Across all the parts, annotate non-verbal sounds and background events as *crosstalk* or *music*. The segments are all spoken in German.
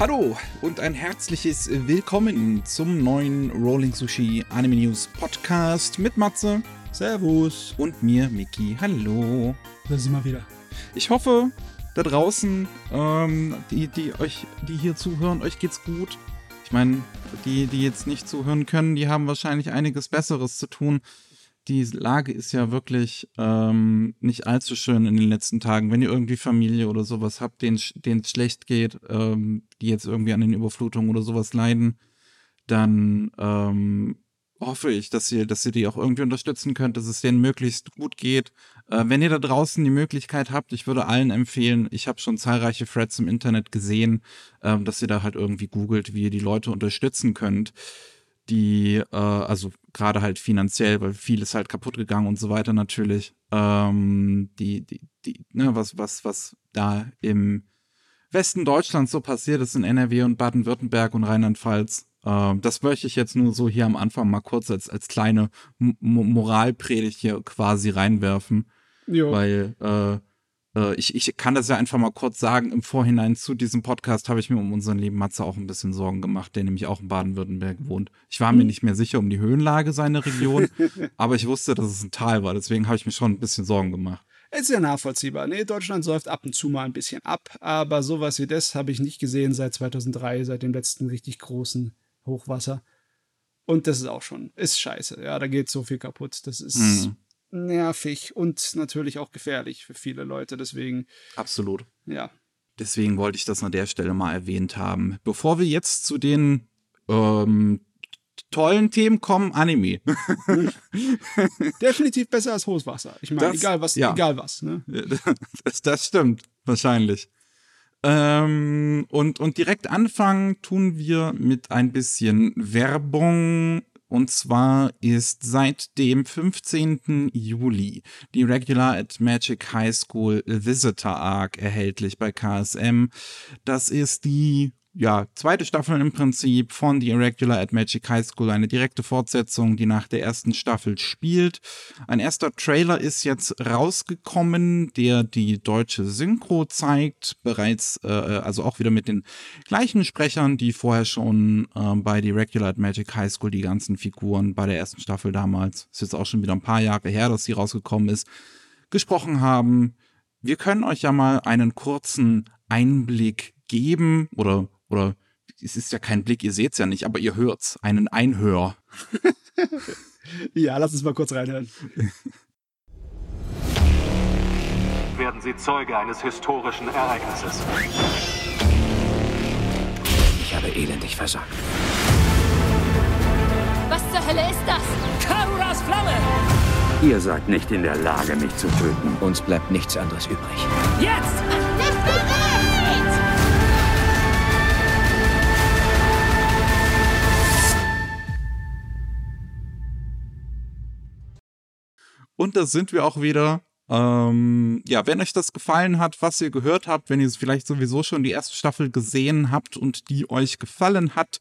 Hallo und ein herzliches Willkommen zum neuen Rolling Sushi Anime News Podcast mit Matze. Servus. Und mir, Miki. Hallo. Da sind wir wieder. Ich hoffe, da draußen, ähm, die, die euch, die hier zuhören, euch geht's gut. Ich meine, die, die jetzt nicht zuhören können, die haben wahrscheinlich einiges Besseres zu tun die Lage ist ja wirklich ähm, nicht allzu schön in den letzten Tagen. Wenn ihr irgendwie Familie oder sowas habt, denen es schlecht geht, ähm, die jetzt irgendwie an den Überflutungen oder sowas leiden, dann ähm, hoffe ich, dass ihr, dass ihr die auch irgendwie unterstützen könnt, dass es denen möglichst gut geht. Äh, wenn ihr da draußen die Möglichkeit habt, ich würde allen empfehlen, ich habe schon zahlreiche Threads im Internet gesehen, äh, dass ihr da halt irgendwie googelt, wie ihr die Leute unterstützen könnt die, äh, also gerade halt finanziell, weil vieles halt kaputt gegangen und so weiter natürlich, ähm, die, die, die, ne, was, was, was da im Westen Deutschlands so passiert ist in NRW und Baden-Württemberg und Rheinland-Pfalz. Ähm, das möchte ich jetzt nur so hier am Anfang mal kurz als, als kleine M Moralpredigt hier quasi reinwerfen. Jo. Weil äh, äh, ich, ich kann das ja einfach mal kurz sagen, im Vorhinein zu diesem Podcast habe ich mir um unseren lieben Matze auch ein bisschen Sorgen gemacht, der nämlich auch in Baden-Württemberg wohnt. Ich war mir hm. nicht mehr sicher um die Höhenlage seiner Region, *laughs* aber ich wusste, dass es ein Tal war, deswegen habe ich mir schon ein bisschen Sorgen gemacht. Ist ja nachvollziehbar. Nee, Deutschland säuft ab und zu mal ein bisschen ab, aber sowas wie das habe ich nicht gesehen seit 2003, seit dem letzten richtig großen Hochwasser. Und das ist auch schon, ist scheiße. Ja, da geht so viel kaputt. Das ist, mhm nervig und natürlich auch gefährlich für viele Leute. Deswegen. Absolut. Ja. Deswegen wollte ich das an der Stelle mal erwähnt haben. Bevor wir jetzt zu den ähm, tollen Themen kommen, Anime. *laughs* Definitiv besser als Hochwasser. Ich meine, egal was, ja. egal was. Ne? *laughs* Das, das stimmt, wahrscheinlich. Ähm, und, und direkt anfangen tun wir mit ein bisschen Werbung und zwar ist seit dem 15. Juli die Regular at Magic High School Visitor Arc erhältlich bei KSM. Das ist die ja, zweite Staffel im Prinzip von The Irregular at Magic High School, eine direkte Fortsetzung, die nach der ersten Staffel spielt. Ein erster Trailer ist jetzt rausgekommen, der die deutsche Synchro zeigt, bereits, äh, also auch wieder mit den gleichen Sprechern, die vorher schon äh, bei The Irregular at Magic High School die ganzen Figuren bei der ersten Staffel damals, ist jetzt auch schon wieder ein paar Jahre her, dass sie rausgekommen ist, gesprochen haben. Wir können euch ja mal einen kurzen Einblick geben oder oder es ist ja kein Blick, ihr seht es ja nicht, aber ihr hört's. Einen Einhör. *laughs* ja, lass uns mal kurz reinhören. Werden Sie Zeuge eines historischen Ereignisses. Ich habe elendig versagt. Was zur Hölle ist das? Karuras Flamme! Ihr seid nicht in der Lage, mich zu töten. Uns bleibt nichts anderes übrig. Jetzt! Nicht bereit! Und da sind wir auch wieder. Ähm, ja, wenn euch das gefallen hat, was ihr gehört habt, wenn ihr vielleicht sowieso schon die erste Staffel gesehen habt und die euch gefallen hat,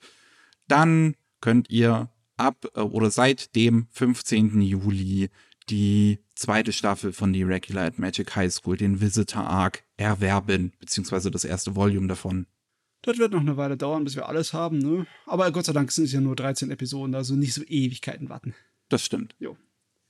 dann könnt ihr ab äh, oder seit dem 15. Juli die zweite Staffel von The Regular at Magic High School, den Visitor Arc, erwerben, beziehungsweise das erste Volume davon. Das wird noch eine Weile dauern, bis wir alles haben, ne? Aber Gott sei Dank sind es ja nur 13 Episoden, also nicht so Ewigkeiten warten. Das stimmt. Jo.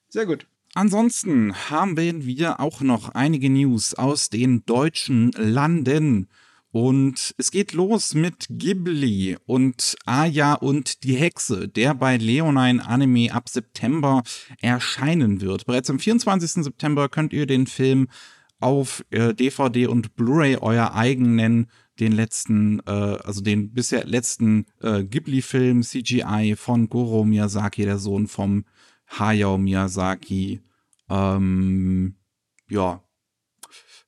Sehr gut. Ansonsten haben wir auch noch einige News aus den deutschen Landen. Und es geht los mit Ghibli und Aya und die Hexe, der bei Leonine Anime ab September erscheinen wird. Bereits am 24. September könnt ihr den Film auf äh, DVD und Blu-ray euer eigen nennen. Den letzten, äh, also den bisher letzten äh, Ghibli-Film CGI von Goro Miyazaki, der Sohn vom Hayao Miyazaki. Ähm, ja.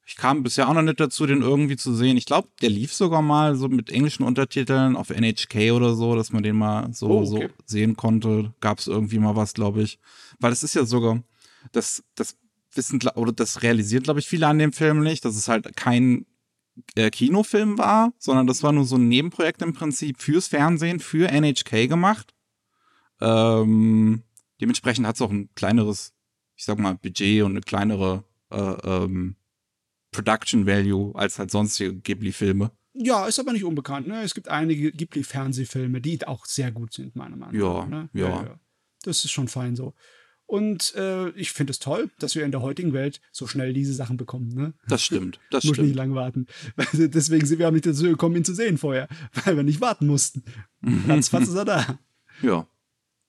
Ich kam bisher auch noch nicht dazu, den irgendwie zu sehen. Ich glaube, der lief sogar mal so mit englischen Untertiteln auf NHK oder so, dass man den mal so, oh, okay. so sehen konnte. Gab es irgendwie mal was, glaube ich. Weil es ist ja sogar, das, das wissen, oder das realisiert, glaube ich, viele an dem Film nicht, dass es halt kein äh, Kinofilm war, sondern das war nur so ein Nebenprojekt im Prinzip fürs Fernsehen, für NHK gemacht. Ähm, Dementsprechend hat es auch ein kleineres, ich sag mal, Budget und eine kleinere äh, ähm, Production Value als halt sonstige Ghibli-Filme. Ja, ist aber nicht unbekannt. Ne? Es gibt einige Ghibli-Fernsehfilme, die auch sehr gut sind, meiner Meinung Ja, nach. Ne? ja. Das ist schon fein so. Und äh, ich finde es toll, dass wir in der heutigen Welt so schnell diese Sachen bekommen. Ne? Das stimmt, das Muss nicht stimmt. lang warten. Also *laughs* Deswegen sind wir auch nicht dazu gekommen, ihn zu sehen vorher, *laughs* weil wir nicht warten mussten. *laughs* Ratzfatz ist er da. Ja.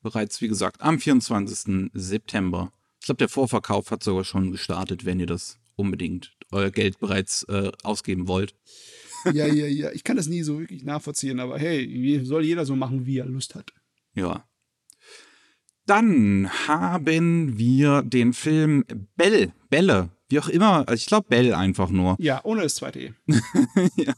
Bereits, wie gesagt, am 24. September. Ich glaube, der Vorverkauf hat sogar schon gestartet, wenn ihr das unbedingt euer Geld bereits äh, ausgeben wollt. Ja, ja, ja. Ich kann das nie so wirklich nachvollziehen, aber hey, soll jeder so machen, wie er Lust hat. Ja. Dann haben wir den Film Bell, Bälle, wie auch immer, also ich glaube Bell einfach nur. Ja, ohne das zweite E. *laughs* *laughs*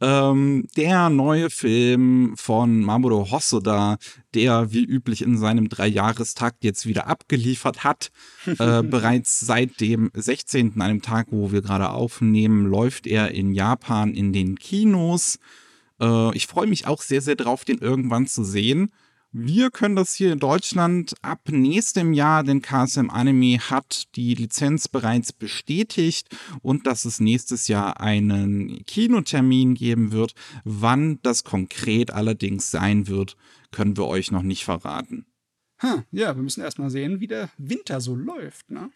Ähm, der neue Film von Mamoru Hosoda, der wie üblich in seinem Dreijahrestakt jetzt wieder abgeliefert hat. äh, *laughs* bereits seit dem 16., einem Tag, wo wir gerade aufnehmen, läuft er in Japan in den Kinos. Äh, ich freue mich auch sehr, sehr drauf, den irgendwann zu sehen. Wir können das hier in Deutschland ab nächstem Jahr, denn KSM Anime hat die Lizenz bereits bestätigt und dass es nächstes Jahr einen Kinotermin geben wird. Wann das konkret allerdings sein wird, können wir euch noch nicht verraten. Hm, ja, wir müssen erstmal sehen, wie der Winter so läuft. Ne?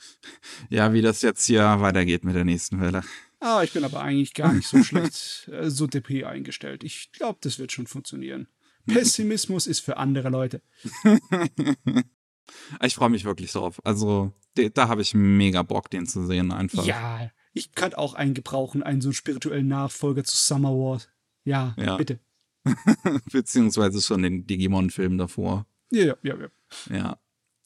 Ja, wie das jetzt hier weitergeht mit der nächsten Welle. Ah, ich bin aber eigentlich gar nicht so schlecht, äh, so DP eingestellt. Ich glaube, das wird schon funktionieren. Pessimismus ist für andere Leute. *laughs* Ich freue mich wirklich drauf. Also, da habe ich mega Bock, den zu sehen einfach. Ja, ich kann auch einen gebrauchen, einen so spirituellen Nachfolger zu Summer Wars. Ja, Ja. bitte. *laughs* Beziehungsweise schon den Digimon-Film davor. Ja, ja, ja. ja. Ja.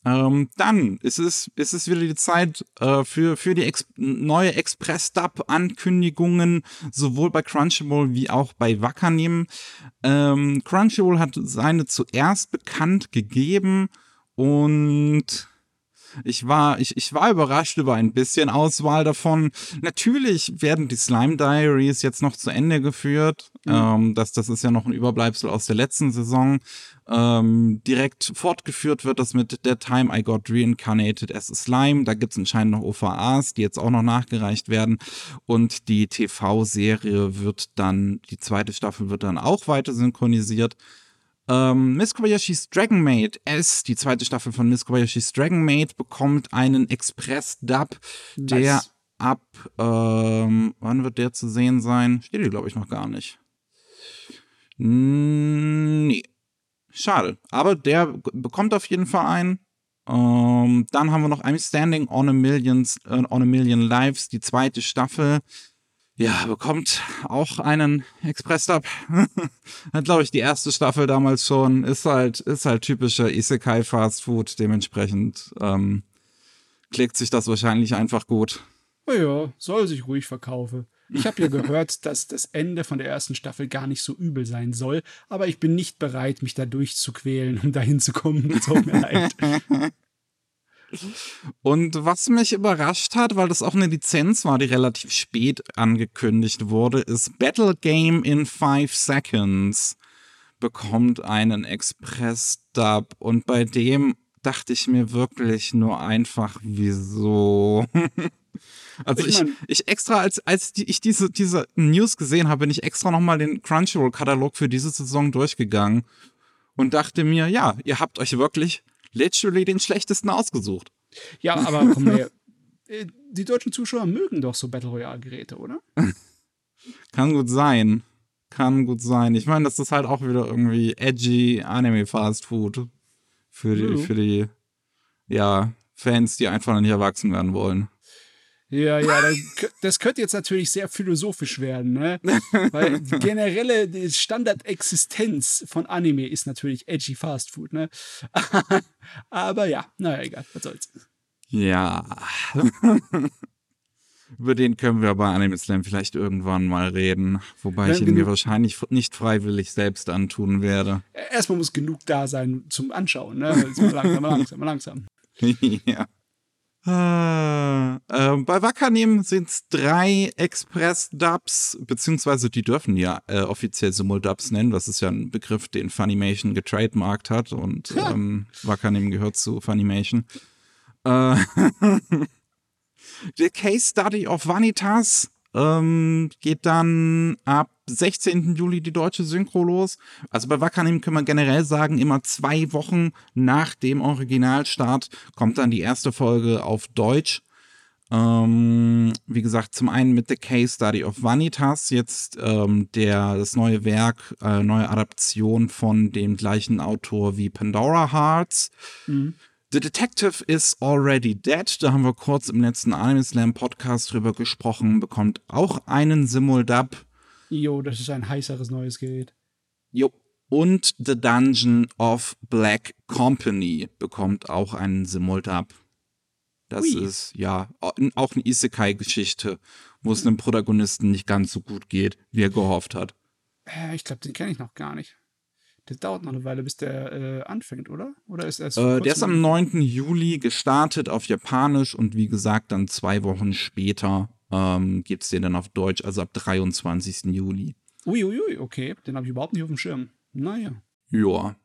Ähm, dann ist es, ist es wieder die Zeit äh, für, für die Ex neue Express-Dub-Ankündigungen, sowohl bei Crunchyroll wie auch bei Wakanim. Ähm, Crunchyroll hat seine zuerst bekannt gegeben und ich war, ich, ich war überrascht über ein bisschen Auswahl davon. Natürlich werden die Slime Diaries jetzt noch zu Ende geführt. Ähm, das, das ist ja noch ein Überbleibsel aus der letzten Saison. Ähm, direkt fortgeführt wird das mit der Time I Got Reincarnated as a Slime. Da gibt's anscheinend noch OVAs, die jetzt auch noch nachgereicht werden. Und die TV-Serie wird dann, die zweite Staffel wird dann auch weiter synchronisiert. Ähm, Miss Kobayashi's Dragon Maid S, die zweite Staffel von Miss Kobayashi's Dragon Maid, bekommt einen Express-Dub, der Nice. ab, ähm, wann wird der zu sehen sein? Steht hier, glaube ich, noch gar nicht. Mm, Nee. Schade. Aber der bekommt auf jeden Fall einen. Ähm, dann haben wir noch I'm Standing on a, Millions, äh, on a Million Lives, die zweite Staffel. Ja, bekommt auch einen Express-Dub. *laughs* Hat, glaube ich, die erste Staffel damals schon. Ist halt, ist halt typischer Isekai Fast Food. Dementsprechend ähm, klickt sich das wahrscheinlich einfach gut. Oh ja, soll sich ruhig verkaufen. Ich habe ja *laughs* gehört, dass das Ende von der ersten Staffel gar nicht so übel sein soll, aber ich bin nicht bereit, mich da durchzuquälen, um dahin zu kommen. Es *laughs* tut mir leid. Und was mich überrascht hat, weil das auch eine Lizenz war, die relativ spät angekündigt wurde, ist Battle Game in 5 Seconds bekommt einen Express-Dub. Und bei dem dachte ich mir wirklich nur einfach, wieso? *laughs* Also Ich ich, mein- ich extra, als, als die, ich diese, diese News gesehen habe, bin ich extra nochmal den Crunchyroll-Katalog für diese Saison durchgegangen und dachte mir, ja, ihr habt euch wirklich literally den schlechtesten ausgesucht. Ja, aber komm her. *laughs* Äh, Die deutschen Zuschauer mögen doch so Battle Royale-Geräte, oder? *laughs* Kann gut sein. Kann gut sein. Ich meine, das ist halt auch wieder irgendwie edgy Anime Fast Food für die, Mhm. für die, ja, Fans, die einfach noch nicht erwachsen werden wollen. Ja, ja, das, das könnte jetzt natürlich sehr philosophisch werden, ne? *laughs* Weil die generelle Standardexistenz von Anime ist natürlich edgy Fast Food, ne? *laughs* Aber ja, naja, egal, was soll's. Ja. *laughs* Über den können wir bei Anime Slam vielleicht irgendwann mal reden. Wobei ich ihn mir wahrscheinlich nicht freiwillig selbst antun werde. Erstmal muss genug da sein zum Anschauen, ne? Also langsam, langsam, langsam. ja. Äh, äh, bei Wakanim sind es drei Express-Dubs, beziehungsweise die dürfen ja äh, offiziell Simul-Dubs nennen. Das ist ja ein Begriff, den Funimation getrademarkt hat und ähm, Wakanim gehört zu Funimation. Äh, *laughs* The Case Study of Vanitas ähm, geht dann ab 16. Juli die deutsche Synchro los. Also bei Wakanim können wir generell sagen, immer zwei Wochen nach dem Originalstart kommt dann die erste Folge auf Deutsch. Ähm, wie gesagt, zum einen mit The Case Study of Vanitas, jetzt ähm, der, das neue Werk, äh, neue Adaption von dem gleichen Autor wie Pandora Hearts. Mhm. The Detective is Already Dead, da haben wir kurz im letzten Anime Slam Podcast drüber gesprochen, bekommt auch einen Simuldub. Jo, das ist ein heißeres neues Gerät. Jo. Und The Dungeon of Black Company bekommt auch einen Simuldub. Das Ui. ist ja auch eine Isekai-Geschichte, wo es einem Protagonisten nicht ganz so gut geht, wie er gehofft hat. Äh, ich glaube, den kenne ich noch gar nicht. Das dauert noch eine Weile, bis der äh, anfängt, oder? Oder ist er erst Äh, der ist am 9. Juli gestartet auf Japanisch und wie gesagt, dann zwei Wochen später ähm, gibt es den dann auf Deutsch, also ab 23. Juli. Uiuiui, okay. Den habe ich überhaupt nicht auf dem Schirm. Naja. Ja.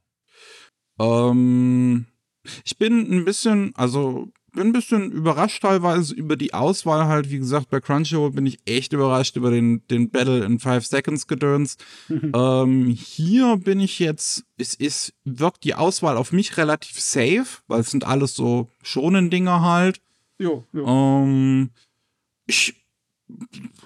Ähm, ich bin ein bisschen, also bin ein bisschen überrascht teilweise über die Auswahl halt. Wie gesagt, bei Crunchyroll bin ich echt überrascht über den, den Battle in 5 Seconds Gedöns. *laughs* ähm, hier bin ich jetzt, es ist, wirkt die Auswahl auf mich relativ safe, weil es sind alles so schonen Dinger halt. Jo, jo. Ähm, ich,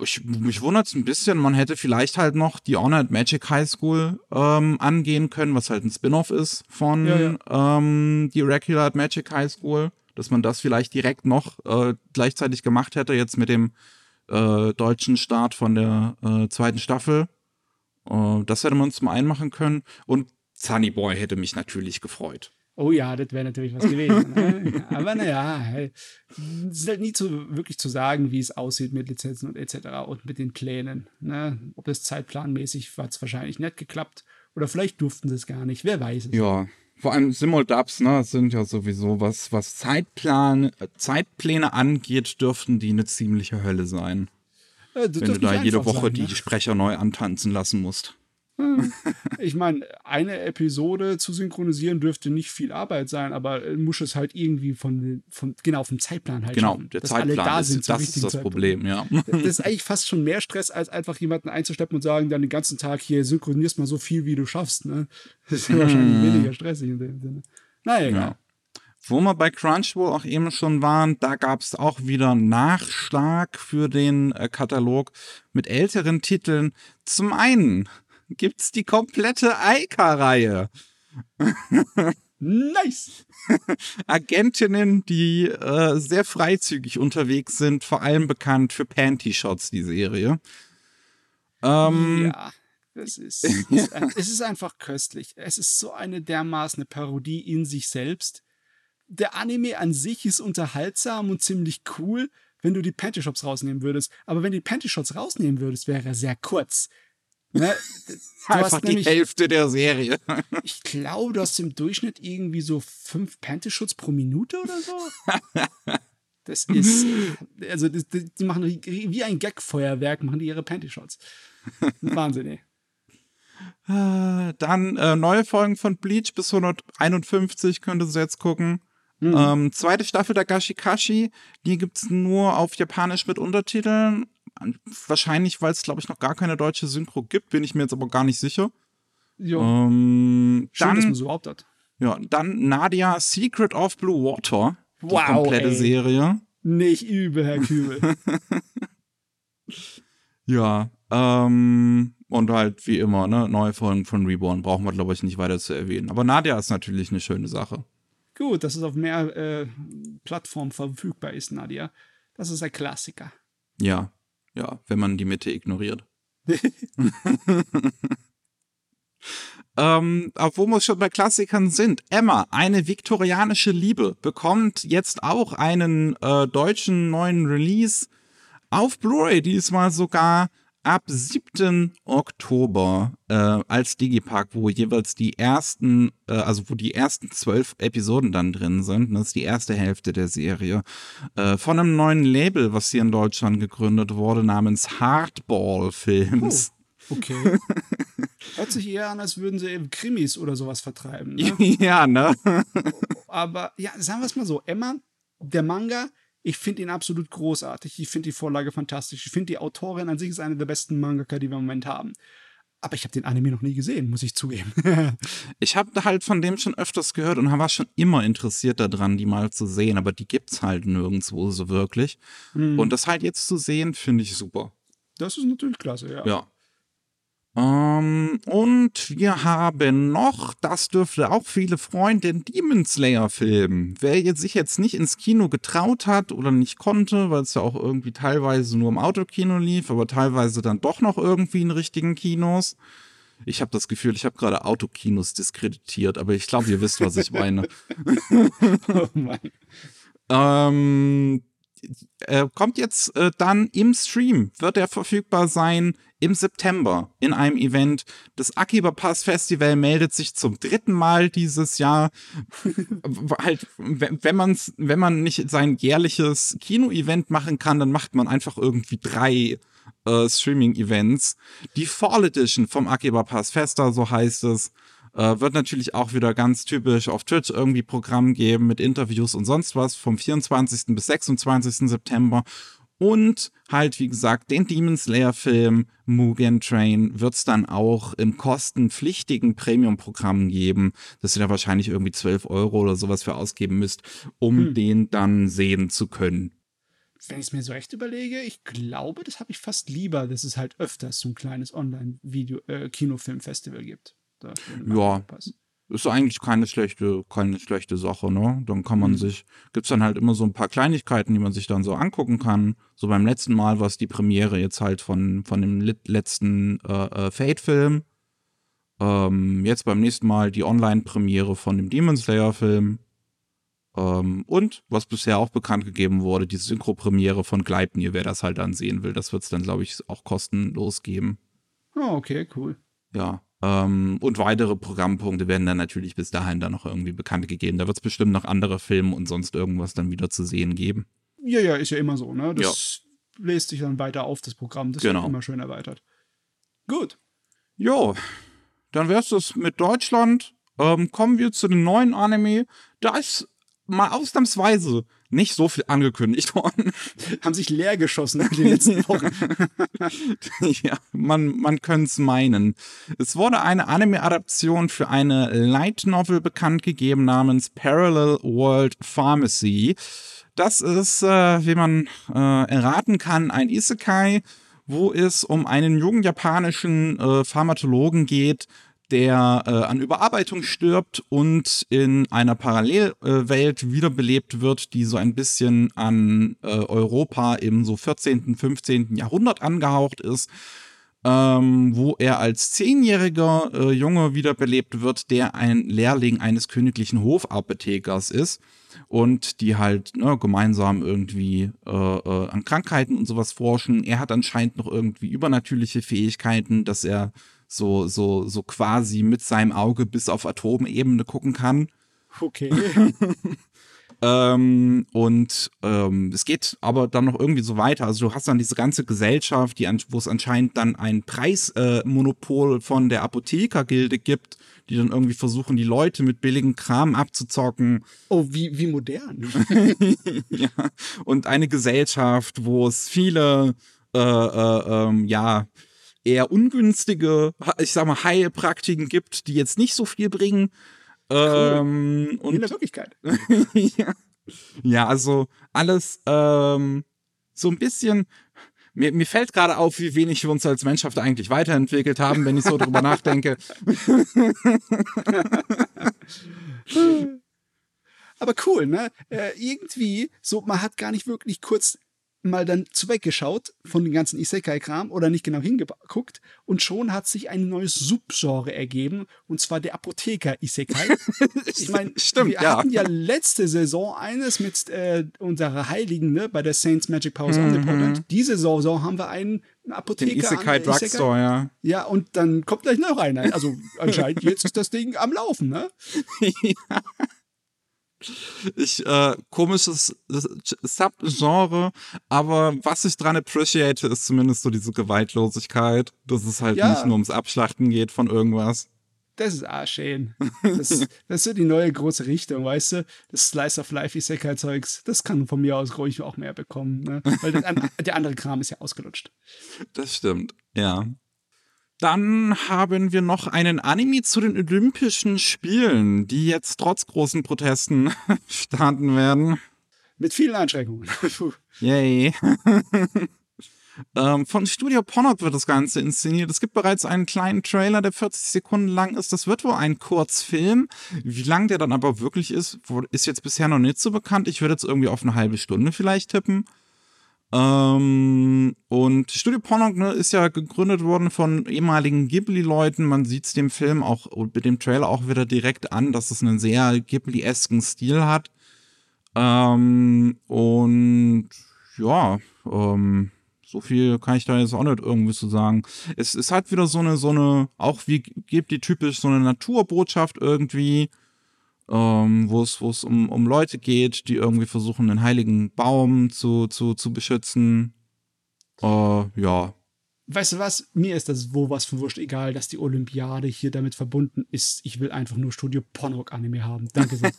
ich, mich wundert es ein bisschen, man hätte vielleicht halt noch die Honored Magic High School ähm, angehen können, was halt ein Spin-off ist von Ja, Ähm, die Regular Magic High School, dass man das vielleicht direkt noch äh, gleichzeitig gemacht hätte, jetzt mit dem äh, deutschen Start von der äh, zweiten Staffel. Äh, das hätte man zum einen machen können. Und Sunny Boy hätte mich natürlich gefreut. Oh ja, das wäre natürlich was gewesen. ne? *laughs* Aber naja, es ist halt nie zu, wirklich zu sagen, wie es aussieht mit Lizenzen und etc. und mit den Plänen. Ne? Ob das zeitplanmäßig hat es wahrscheinlich nicht geklappt. Oder vielleicht durften sie es gar nicht. Wer weiß es. Ja, vor allem Simuldubs, ne, sind ja sowieso was, was Zeitplan, äh, Zeitpläne angeht, dürften die eine ziemliche Hölle sein. Äh, wenn du da jede Woche sein, die ne? Sprecher neu antanzen lassen musst. *laughs* Ich meine, eine Episode zu synchronisieren dürfte nicht viel Arbeit sein, aber äh, muss es halt irgendwie von, von genau vom Zeitplan halt Genau, der dass alle Zeitplan da ist, sind das ist das Zeitpunkt. Problem, ja. Das ist eigentlich fast schon mehr Stress, als einfach jemanden einzuschleppen und sagen, dann den ganzen Tag hier synchronisierst mal so viel, wie du schaffst. Ne? Das ist ja wahrscheinlich weniger stressig in dem Sinne. Naja, egal. Ja. Wo wir bei Crunchyroll auch eben schon waren, da gab es auch wieder Nachschlag für den äh, Katalog mit älteren Titeln. Zum einen gibt's die komplette Aika-Reihe. *laughs* Nice! Agentinnen, die äh, sehr freizügig unterwegs sind, vor allem bekannt für Panty Shots, die Serie. Ähm, ja, das ist, *laughs* ist ein, es ist einfach köstlich. Es ist so eine dermaßen eine Parodie in sich selbst. Der Anime an sich ist unterhaltsam und ziemlich cool, wenn du die Panty Shots rausnehmen würdest. Aber wenn du die Panty Shots rausnehmen würdest, wäre er sehr kurz. Ne? *laughs* Du einfach hast die nämlich, Hälfte der Serie. *laughs* ich glaube, du hast im Durchschnitt irgendwie so fünf Panty-Shots pro Minute oder so. *laughs* Das ist, also das, das, die machen wie ein Gag-Feuerwerk, machen die ihre Panty-Shots. Wahnsinn, ey. Äh, Dann äh, neue Folgen von Bleach bis 151 könntest du jetzt gucken. Ähm, zweite Staffel der Gashikashi, die gibt's nur auf Japanisch mit Untertiteln. Wahrscheinlich, weil es, glaube ich, noch gar keine deutsche Synchro gibt, bin ich mir jetzt aber gar nicht sicher. Jo, Ähm, schön, dass man dann, so überhaupt hat. ja, dann Nadia Secret of Blue Water. Die Wow, komplette ey. Serie. Nicht übel, Herr Kübel. *laughs* Ja, ähm, und halt wie immer, ne, neue Folgen von Reborn brauchen wir, glaube ich, nicht weiter zu erwähnen. Aber Nadia ist natürlich eine schöne Sache. Gut, dass es auf mehr äh, Plattformen verfügbar ist, Nadia. Das ist ein Klassiker. Ja, ja, wenn man die Mitte ignoriert. *laughs* ähm, obwohl wir schon bei Klassikern sind. Emma, eine viktorianische Liebe, bekommt jetzt auch einen äh, deutschen neuen Release auf Blu-ray, diesmal sogar ab 7. Oktober äh, als Digipack, wo jeweils die ersten, äh, also wo die ersten zwölf Episoden dann drin sind. Das ist die erste Hälfte der Serie. Äh, von einem neuen Label, was hier in Deutschland gegründet wurde, namens Hardball Films. Okay. *laughs* Hört sich eher an, als würden sie eben Krimis oder sowas vertreiben. Ne? *laughs* ja, ne? Aber ja, sagen wir es mal so, Emma, der Manga Ich finde ihn absolut großartig. Ich finde die Vorlage fantastisch. Ich finde die Autorin an sich ist eine der besten Mangaka, die wir im Moment haben. Aber ich habe den Anime noch nie gesehen, muss ich zugeben. *laughs* Ich habe halt von dem schon öfters gehört und war schon immer interessiert daran, die mal zu sehen, aber die gibt's halt nirgendwo so wirklich. Hm. Und das halt jetzt zu sehen, finde ich super. das ist natürlich klasse, ja. Ja. Ähm, und wir haben noch, das dürfte auch viele freuen, den Demon Slayer-Film. Wer jetzt sich jetzt nicht ins Kino getraut hat oder nicht konnte, weil es ja auch irgendwie teilweise nur im Autokino lief, aber teilweise dann doch noch irgendwie in richtigen Kinos. Ich habe das Gefühl, ich habe gerade Autokinos diskreditiert, aber ich glaube, ihr wisst, was ich meine. *laughs* Oh Mann. Ähm, äh, kommt jetzt äh, dann im Stream, wird er verfügbar sein im September in einem Event. Das Akiba Pass Festival meldet sich zum dritten Mal dieses Jahr. Halt, wenn wenn man's, wenn man nicht sein jährliches Kino-Event machen kann, dann macht man einfach irgendwie drei äh, Streaming-Events. Die Fall Edition vom Akiba Pass Festa, so heißt es, äh, wird natürlich auch wieder ganz typisch auf Twitch irgendwie Programm geben mit Interviews und sonst was vom 24. bis 26. September. Und halt, wie gesagt, den Demon Slayer-Film Mugen Train wird es dann auch im kostenpflichtigen Premium-Programm geben, dass ihr da wahrscheinlich irgendwie 12 Euro oder sowas für ausgeben müsst, um den dann sehen zu können. Wenn ich es mir so echt überlege, ich glaube, das habe ich fast lieber, dass es halt öfters so ein kleines Online-Video-Kinofilm-Festival gibt. Für den Ja. Ist eigentlich keine schlechte, keine schlechte Sache, ne? Dann kann man Mhm. sich, gibt's dann halt immer so ein paar Kleinigkeiten, die man sich dann so angucken kann. So beim letzten Mal war es die Premiere jetzt halt von, von dem letzten äh, äh, Fate-Film. Ähm, jetzt beim nächsten Mal die Online-Premiere von dem Demon Slayer-Film. Ähm, und, was bisher auch bekannt gegeben wurde, die Synchro-Premiere von Gleipnir, wer das halt dann sehen will. Das wird's dann, glaube ich, auch kostenlos geben. Oh, okay, cool. Ja. Ähm, und weitere Programmpunkte werden dann natürlich bis dahin dann noch irgendwie bekannt gegeben. Da wird es bestimmt noch andere Filme und sonst irgendwas dann wieder zu sehen geben. Ja, ja, ist ja immer so, ne? Das lässt sich dann weiter auf, das Programm. Das Genau. wird immer schön erweitert. Gut. Jo, dann wär's das mit Deutschland. Ähm, kommen wir zu den neuen Anime. Da ist mal ausnahmsweise nicht so viel angekündigt *laughs* worden. Haben sich leer geschossen in den letzten *laughs* Wochen. ja, man, man könnte es meinen. Es wurde eine Anime-Adaption für eine Light Novel bekannt gegeben namens Parallel World Pharmacy. Das ist, äh, wie man äh, erraten kann, ein Isekai, wo es um einen jungen japanischen äh, Pharmakologen geht, der äh, an Überarbeitung stirbt und in einer Parallelwelt wiederbelebt wird, die so ein bisschen an äh, Europa im so 14., 15. Jahrhundert angehaucht ist, ähm, wo er als zehnjähriger äh, Junge wiederbelebt wird, der ein Lehrling eines königlichen Hofapothekers ist und die halt ne, gemeinsam irgendwie äh, äh, an Krankheiten und sowas forschen. Er hat anscheinend noch irgendwie übernatürliche Fähigkeiten, dass er so, so, so quasi mit seinem Auge bis auf Atomebene gucken kann. Okay. *laughs* Ähm, und ähm, es geht aber dann noch irgendwie so weiter. Also du hast dann diese ganze Gesellschaft, die an, wo es anscheinend dann ein Preismonopol äh, von der Apothekergilde gibt, die dann irgendwie versuchen, die Leute mit billigem Kram abzuzocken. Oh, wie, wie modern. *laughs* ja. Und eine Gesellschaft, wo es viele, äh, äh, ähm, ja, eher ungünstige, ich sag mal, Heilpraktiken gibt, die jetzt nicht so viel bringen. Ähm, In und der Wirklichkeit. *laughs* ja. ja, also alles ähm, so ein bisschen. Mir, mir fällt gerade auf, wie wenig wir uns als Menschheit eigentlich weiterentwickelt haben, wenn ich so drüber *laughs* nachdenke. *laughs* Aber cool, ne? Äh, irgendwie, so, man hat gar nicht wirklich kurz mal dann zuweggeschaut von dem ganzen Isekai-Kram oder nicht genau hingeguckt und schon hat sich ein neues Subgenre ergeben und zwar der Apotheker-Isekai. *laughs* Ich meine, wir ja. hatten ja letzte Saison eines mit äh, unserer Heiligen, ne, bei der Saints Magic Powers Omnipotent. Diese Saison haben wir einen Apotheker. Mhm. Den Isekai Drugstore, ja. Ja, und dann kommt gleich noch einer. Also anscheinend jetzt ist das Ding am Laufen, ne? *laughs* Ich, äh, komisches Subgenre, aber was ich dran appreciate, ist zumindest so diese Gewaltlosigkeit, dass es halt Ja. nicht nur ums Abschlachten geht von irgendwas. Das ist auch schön. Das, das ist so die neue große Richtung, weißt du? Das Slice of Life Isekai-Zeugs, das kann von mir aus ruhig auch mehr bekommen. Ne? Weil das, der andere Kram ist ja ausgelutscht. Das stimmt, ja. Dann haben wir noch einen Anime zu den Olympischen Spielen, die jetzt trotz großen Protesten *laughs* starten werden. Mit vielen Einschränkungen. *laughs* Yay. *laughs* ähm, von Studio Ponok wird das Ganze inszeniert. Es gibt bereits einen kleinen Trailer, der 40 Sekunden lang ist. Das wird wohl ein Kurzfilm. Wie lang der dann aber wirklich ist, ist jetzt bisher noch nicht so bekannt. Ich würde jetzt irgendwie auf eine halbe Stunde vielleicht tippen. Ähm, und Studio Ponok ne, ist ja gegründet worden von ehemaligen Ghibli-Leuten. Man sieht es dem Film auch mit dem Trailer auch wieder direkt an, dass es einen sehr Ghibli-esken Stil hat. Ähm, und ja, ähm, so viel kann ich da jetzt auch nicht irgendwie zu sagen. Es ist halt wieder so eine, so eine, auch wie Ghibli typisch, so eine Naturbotschaft irgendwie ähm, wo es wo es um, um Leute geht, die irgendwie versuchen, einen heiligen Baum zu, zu, zu beschützen. Äh, ja. Weißt du was? Mir ist das wo was von wurscht egal, dass die Olympiade hier damit verbunden ist. Ich will einfach nur Studio Ponok Anime haben. Danke sehr.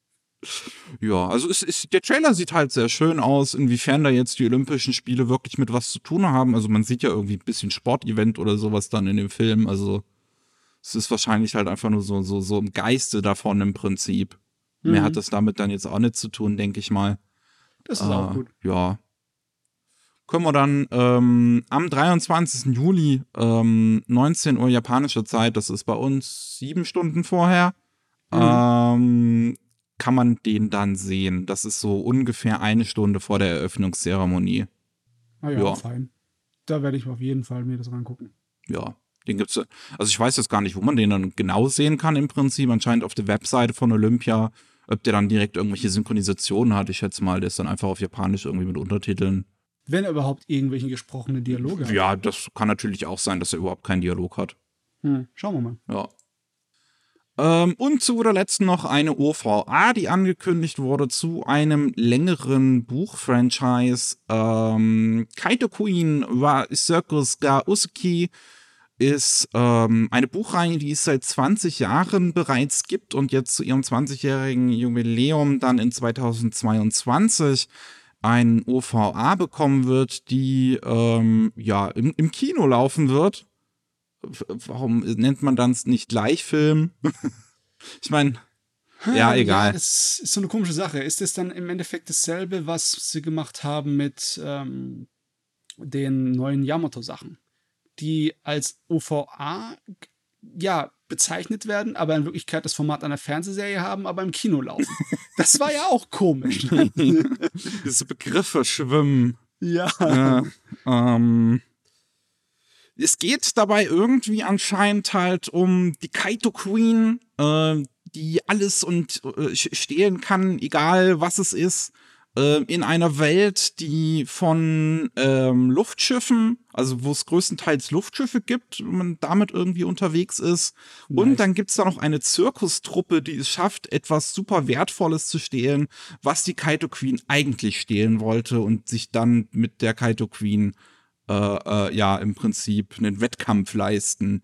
*laughs* ja, also es ist, der Trailer sieht halt sehr schön aus, inwiefern da jetzt die Olympischen Spiele wirklich mit was zu tun haben. Also man sieht ja irgendwie ein bisschen Sportevent oder sowas dann in dem Film. Also es ist wahrscheinlich halt einfach nur so, so, so im Geiste davon im Prinzip. Mhm. Mehr hat das damit dann jetzt auch nicht zu tun, denke ich mal. Das ist äh, auch gut. Ja. Können wir dann ähm, am 23. Juli, ähm, 19 Uhr japanische Zeit, das ist bei uns sieben Stunden vorher, mhm. ähm, kann man den dann sehen. Das ist so ungefähr eine Stunde vor der Eröffnungszeremonie. Ah ja, ja. fein. Da werde ich auf jeden Fall mir das angucken. Ja, den gibt's, also ich weiß jetzt gar nicht, wo man den dann genau sehen kann im Prinzip. Anscheinend auf der Webseite von Olympia, ob der dann direkt irgendwelche Synchronisationen hat. Ich schätze mal, der ist dann einfach auf Japanisch irgendwie mit Untertiteln. Wenn er überhaupt irgendwelche gesprochene Dialoge hat. Ja, das kann natürlich auch sein, dass er überhaupt keinen Dialog hat. Hm, schauen wir mal. Ja. Ähm, und zu guter Letzt noch eine OVA, die angekündigt wurde zu einem längeren Buchfranchise. Ähm, Kaito Queen war Circus ga Usuki ist ähm, eine Buchreihe, die es seit 20 Jahren bereits gibt und jetzt zu ihrem 20-jährigen Jubiläum dann in 2022 ein OVA bekommen wird, die ähm, ja im, im Kino laufen wird. Warum nennt man dann nicht Gleichfilm? *laughs* ich meine, ja, egal. Ja, das ist so eine komische Sache. Ist es dann im Endeffekt dasselbe, was sie gemacht haben mit ähm, den neuen Yamato-Sachen? Die als OVA ja bezeichnet werden, aber in Wirklichkeit das Format einer Fernsehserie haben, aber im Kino laufen. *laughs* Das war ja auch komisch. *laughs* Diese Begriffe schwimmen. Ja. Äh, ähm, es geht dabei irgendwie anscheinend halt um die Kaito Queen, äh, die alles und äh, stehlen kann, egal was es ist äh, in einer Welt, die von ähm, Luftschiffen, also wo es größtenteils Luftschiffe gibt, und man damit irgendwie unterwegs ist. Nice. Und dann gibt's da noch eine Zirkustruppe, die es schafft, etwas super Wertvolles zu stehlen, was die Kaito Queen eigentlich stehlen wollte und sich dann mit der Kaito Queen äh, äh, ja im Prinzip einen Wettkampf leisten.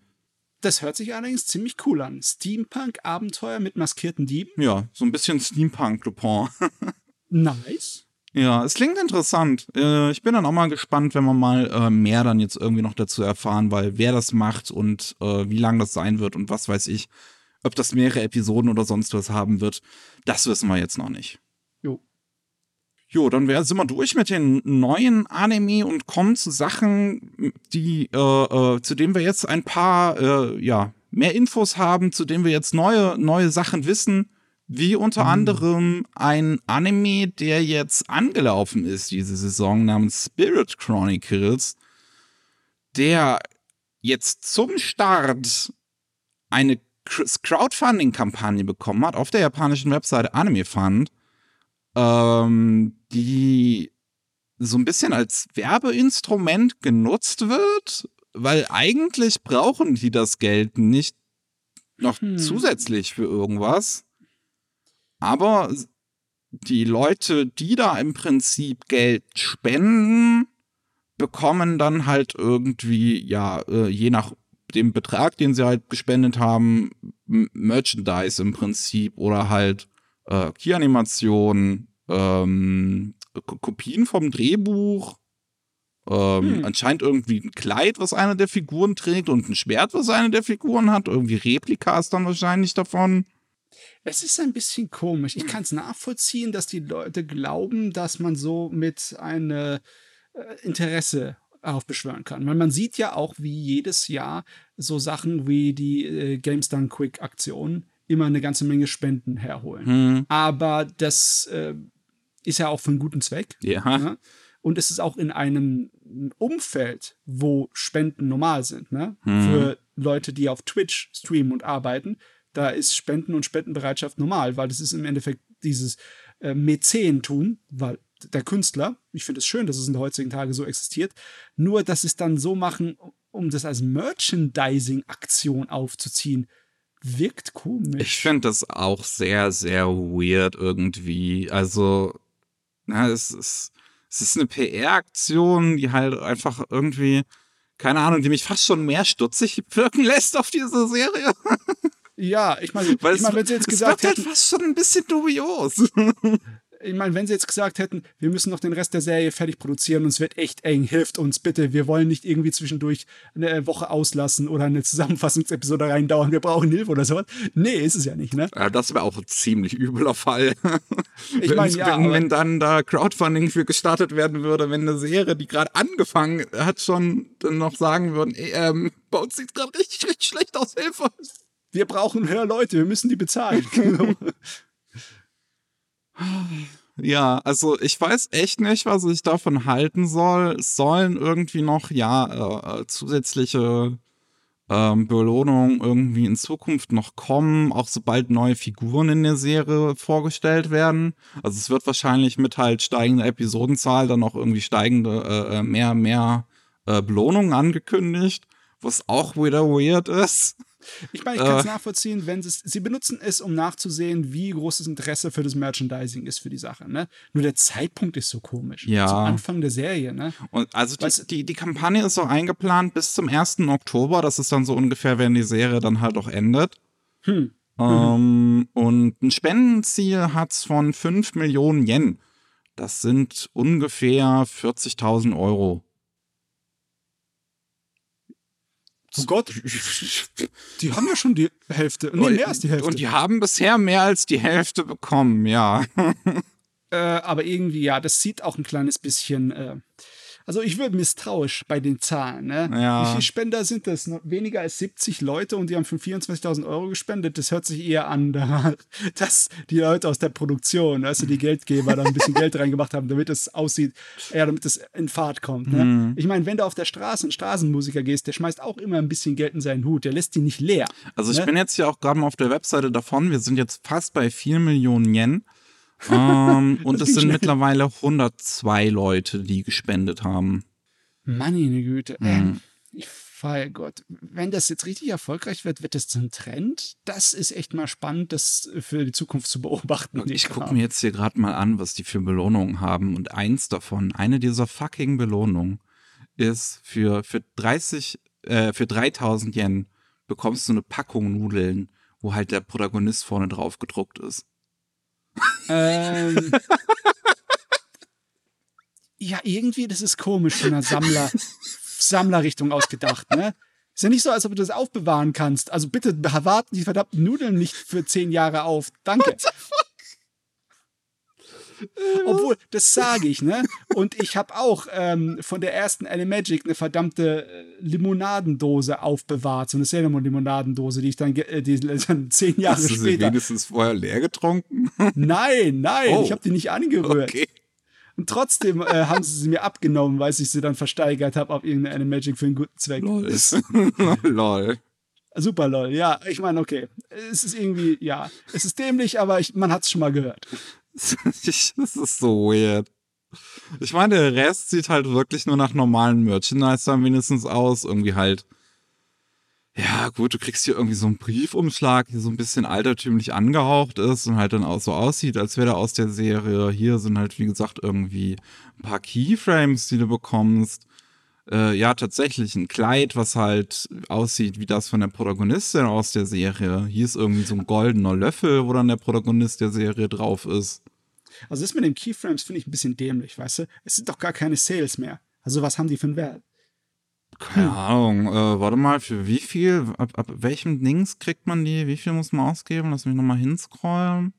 Das hört sich allerdings ziemlich cool an. Steampunk-Abenteuer mit maskierten Dieben? Ja, so ein bisschen Steampunk-Lupin. *laughs* Nice. Ja, es klingt interessant. Äh, ich bin dann auch mal gespannt, wenn wir mal äh, mehr dann jetzt irgendwie noch dazu erfahren, weil wer das macht und äh, wie lang das sein wird und was weiß ich, ob das mehrere Episoden oder sonst was haben wird, das wissen wir jetzt noch nicht. Jo. Jo, dann wär, sind wir durch mit den neuen Anime und kommen zu Sachen, die, äh, äh, zu denen wir jetzt ein paar, äh, ja, mehr Infos haben, zu denen wir jetzt neue, neue Sachen wissen wie unter mhm. anderem ein Anime, der jetzt angelaufen ist, diese Saison namens Spirit Chronicles, der jetzt zum Start eine Crowdfunding-Kampagne bekommen hat auf der japanischen Webseite Anime Fund, ähm, die so ein bisschen als Werbeinstrument genutzt wird, weil eigentlich brauchen die das Geld nicht noch hm. zusätzlich für irgendwas. Aber die Leute, die da im Prinzip Geld spenden, bekommen dann halt irgendwie, ja, äh, je nachdem, dem Betrag, den sie halt gespendet haben, Merchandise im Prinzip oder halt äh, Key-Animationen, ähm, Kopien vom Drehbuch, ähm, Hm. anscheinend irgendwie ein Kleid, was eine der Figuren trägt und ein Schwert, was eine der Figuren hat. Irgendwie Replikas dann wahrscheinlich davon. Es ist ein bisschen komisch. Ich kann es nachvollziehen, dass die Leute glauben, dass man so mit einem äh, Interesse aufbeschwören kann. Weil man sieht ja auch, wie jedes Jahr so Sachen wie die äh, Games Done Quick Aktion immer eine ganze Menge Spenden herholen. Hm. Aber das äh, ist ja auch für einen guten Zweck. Ja. Ne? Und es ist auch in einem Umfeld, wo Spenden normal sind. Ne? Hm. Für Leute, die auf Twitch streamen und arbeiten, da ist Spenden und Spendenbereitschaft normal, weil das ist im Endeffekt dieses äh, Mäzentum, weil der Künstler, ich finde es schön, dass es in der heutigen Tage so existiert, nur dass es dann so machen, um das als Merchandising-Aktion aufzuziehen, wirkt komisch. Ich finde das auch sehr, sehr weird irgendwie. Also, na, es ist, es ist eine PR-Aktion, die halt einfach irgendwie, keine Ahnung, die mich fast schon mehr stutzig wirken lässt auf diese Serie. *laughs* ja, ich meine, ich mein, wenn sie jetzt es gesagt halt hätten, fast schon ein bisschen dubios. *laughs* ich meine, wenn sie jetzt gesagt hätten, wir müssen noch den Rest der Serie fertig produzieren und es wird echt eng, hilft uns bitte, wir wollen nicht irgendwie zwischendurch eine Woche auslassen oder eine Zusammenfassungsepisode reindauern, wir brauchen Hilfe oder sowas. Nee, ist es ja nicht, ne? Ja, das wäre auch ein ziemlich übler Fall. *laughs* Ich wenn, meine, ja, wenn, wenn dann da Crowdfunding für gestartet werden würde, wenn eine Serie, die gerade angefangen hat, schon dann noch sagen würden, ey, ähm, bei uns sieht gerade richtig, richtig schlecht aus, Hilfe. Wir brauchen höher Leute, wir müssen die bezahlen. *laughs* Genau. Ja, also ich weiß echt nicht, was ich davon halten soll. Es sollen irgendwie noch, ja, äh, zusätzliche ähm, Belohnungen irgendwie in Zukunft noch kommen, auch sobald neue Figuren in der Serie vorgestellt werden. Also es wird wahrscheinlich mit halt steigender Episodenzahl dann auch irgendwie steigende, äh, äh, mehr, mehr äh, Belohnungen angekündigt, was auch wieder weird ist. Ich meine, ich kann es Äh. nachvollziehen, wenn sie es, sie benutzen es, um nachzusehen, wie groß das Interesse für das Merchandising ist für die Sache, ne? Nur der Zeitpunkt ist so komisch. Ja. Zum Anfang der Serie, ne? Und also die, die, die Kampagne ist auch eingeplant bis zum 1. Oktober. Das ist dann so ungefähr, wenn die Serie dann halt auch endet. Hm. Ähm, und ein Spendenziel hat's von 5 Millionen Yen. Das sind ungefähr 40.000 Euro. Oh Gott, die haben ja schon die Hälfte. Nee, mehr als die Hälfte. Und die haben bisher mehr als die Hälfte bekommen, ja. Äh, aber irgendwie, ja, das sieht auch ein kleines bisschen. Äh, also ich würde misstrauisch bei den Zahlen. Ne? Ja. Wie viele Spender sind das? Weniger als 70 Leute und die haben für 24.000 Euro gespendet. Das hört sich eher an, *laughs* da- dass die Leute aus der Produktion, also die Geldgeber, da ein bisschen Geld reingemacht haben, damit es aussieht, ja, damit es in Fahrt kommt. Ne? Mhm. Ich meine, wenn du auf der Straße einen Straßenmusiker gehst, der schmeißt auch immer ein bisschen Geld in seinen Hut. Der lässt ihn nicht leer. Also ich Ne? bin jetzt hier auch gerade mal auf der Webseite davon. Wir sind jetzt fast bei 4 Millionen Yen. Ähm, *laughs* und es sind schnell. mittlerweile 102 Leute, die gespendet haben. Meine Güte. Mhm. Ähm, ich feier Gott. Wenn das jetzt richtig erfolgreich wird, wird das zum Trend? Das ist echt mal spannend, das für die Zukunft zu beobachten. Und ich gucke mir jetzt hier gerade mal an, was die für Belohnungen haben. Und eins davon, eine dieser fucking Belohnungen, ist für, für 30, äh, für 3000 Yen bekommst du eine Packung Nudeln, wo halt der Protagonist vorne drauf gedruckt ist. Ähm, ja, irgendwie, das ist komisch von einer Sammler, Sammlerrichtung ausgedacht, ne? Ist ja nicht so, als ob du das aufbewahren kannst. Also bitte warten die verdammten Nudeln nicht für zehn Jahre auf. Danke. *laughs* Obwohl, das sage ich, ne? Und ich habe auch ähm, von der ersten Animagic eine verdammte äh, Limonadendose aufbewahrt. So eine Cinnamon-Limonadendose, die ich dann, äh, die, *laughs* dann zehn Jahre Hast du sie später. wenigstens vorher leer getrunken? *laughs* Nein, nein, Oh. ich habe die nicht angerührt. Okay. Und trotzdem äh, haben sie sie mir abgenommen, weil ich sie dann versteigert habe auf irgendeine Animagic für einen guten Zweck. Lol. Lol. Super lol. Ja, ich meine, okay. Es ist irgendwie, ja, es ist dämlich, aber ich, man hat es schon mal gehört. *laughs* Das ist so weird. Ich meine, der Rest sieht halt wirklich nur nach normalen Merchandise dann wenigstens aus. Irgendwie halt. Ja, gut, du kriegst hier irgendwie so einen Briefumschlag, der so ein bisschen altertümlich angehaucht ist und halt dann auch so aussieht, als wäre der aus der Serie. Hier sind halt, wie gesagt, irgendwie ein paar Keyframes, die du bekommst. Äh, ja tatsächlich ein Kleid, was halt aussieht wie das von der Protagonistin aus der Serie. Hier ist irgendwie so ein goldener Löffel, wo dann der Protagonist der Serie drauf ist. Also das mit den Keyframes finde ich ein bisschen dämlich, weißt du? Es sind doch gar keine Sales mehr. Also was haben die für einen Wert? Keine Ahnung, äh, warte mal, für wie viel, ab, ab welchem Dings kriegt man die, wie viel muss man ausgeben? Lass mich nochmal hinscrollen.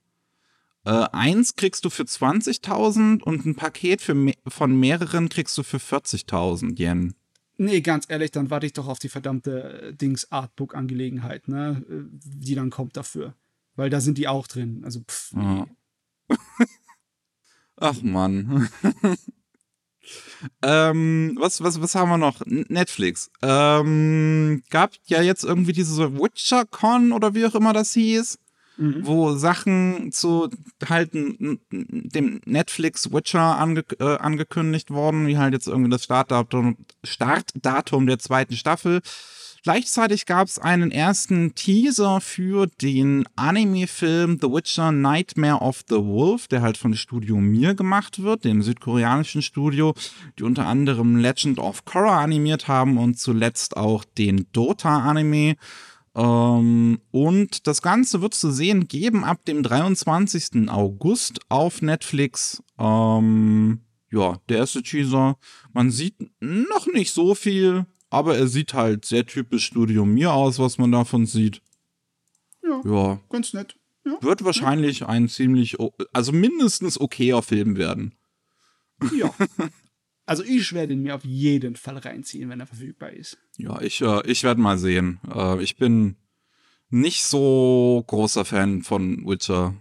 Äh, eins kriegst du für 20.000 und ein Paket für me von mehreren kriegst du für 40.000 Yen. Nee, ganz ehrlich, dann warte ich doch auf die verdammte äh, Dings Artbook-Angelegenheit, ne? Äh, Die dann kommt dafür. Weil da sind die auch drin. Also, pff. Ja. *laughs* Ach Mann. *laughs* ähm, was, was, was haben wir noch? Netflix. Ähm, gab ja jetzt irgendwie diese WitcherCon oder wie auch immer das hieß, wo Sachen zu halt n- n- dem Netflix Witcher ange äh, angekündigt wurden, wie halt jetzt irgendwie das Startdatum, Startdatum der zweiten Staffel. Gleichzeitig gab es einen ersten Teaser für den Anime-Film The Witcher Nightmare of the Wolf, der halt von Studio Mir gemacht wird, dem südkoreanischen Studio, die unter anderem Legend of Korra animiert haben und zuletzt auch den Dota-Anime. Ähm, und das Ganze wird zu sehen geben ab dem 23. August auf Netflix. Ähm, ja, der erste Teaser. Man sieht noch nicht so viel, aber er sieht halt sehr typisch Studio Mir aus, was man davon sieht. Ja. Ja, ganz nett. Ja. wird wahrscheinlich ein ziemlich, also mindestens okayer Film werden. ja. *laughs* Also ich werde ihn mir auf jeden Fall reinziehen, wenn er verfügbar ist. Ja, ich, äh, ich werde mal sehen. Äh, ich bin nicht so großer Fan von Witcher.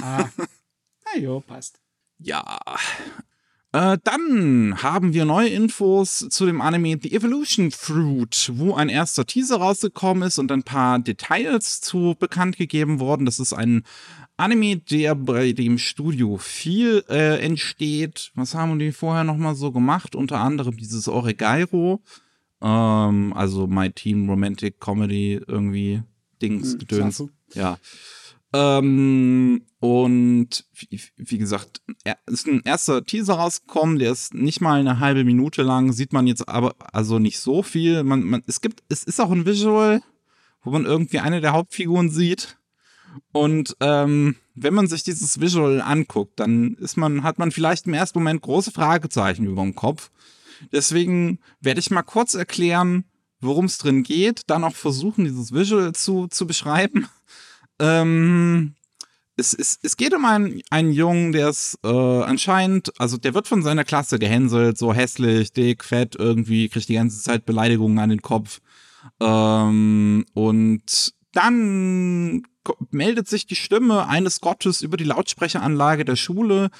Ah. *laughs* Na jo, passt. Ja. Äh, dann haben wir neue Infos zu dem Anime The Evolution Fruit, wo ein erster Teaser rausgekommen ist und ein paar Details zu bekannt gegeben worden. Das ist ein Anime, der bei dem Studio viel äh, entsteht. Was haben die vorher noch mal so gemacht? Unter anderem dieses Oregairo, ähm, also My Teen Romantic Comedy irgendwie Dings Hm, gedöns. Safu. Ja. Ähm, und wie, wie gesagt, ist ein erster Teaser rausgekommen, der ist nicht mal eine halbe Minute lang, sieht man jetzt aber also nicht so viel. Man, man, es gibt, es ist auch ein Visual, wo man irgendwie eine der Hauptfiguren sieht. Und ähm, wenn man sich dieses Visual anguckt, dann ist man, hat man vielleicht im ersten Moment große Fragezeichen über dem Kopf. Deswegen werde ich mal kurz erklären, worum es drin geht, dann auch versuchen, dieses Visual zu, zu beschreiben. Ähm, es, es, es geht um einen, einen Jungen, der ist äh, anscheinend, also der wird von seiner Klasse gehänselt, so hässlich, dick, fett, irgendwie, kriegt die ganze Zeit Beleidigungen an den Kopf. Ähm, und dann meldet sich die Stimme eines Gottes über die Lautsprecheranlage der Schule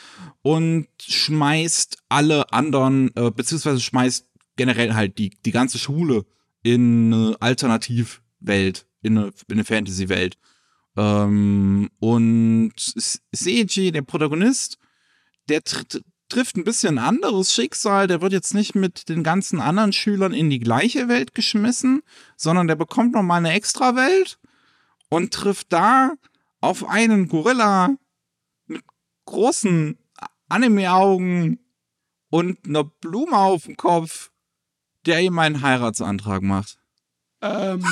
und schmeißt alle anderen, äh, beziehungsweise schmeißt generell halt die, die ganze Schule in eine Alternativwelt, in eine, in eine Fantasy-Welt. Ähm, und Seiji, der Protagonist, der tr trifft ein bisschen ein anderes Schicksal. Der wird jetzt nicht mit den ganzen anderen Schülern in die gleiche Welt geschmissen, sondern der bekommt nochmal eine Extrawelt und trifft da auf einen Gorilla mit großen Anime-Augen und einer Blume auf dem Kopf, der ihm einen Heiratsantrag macht. Ähm,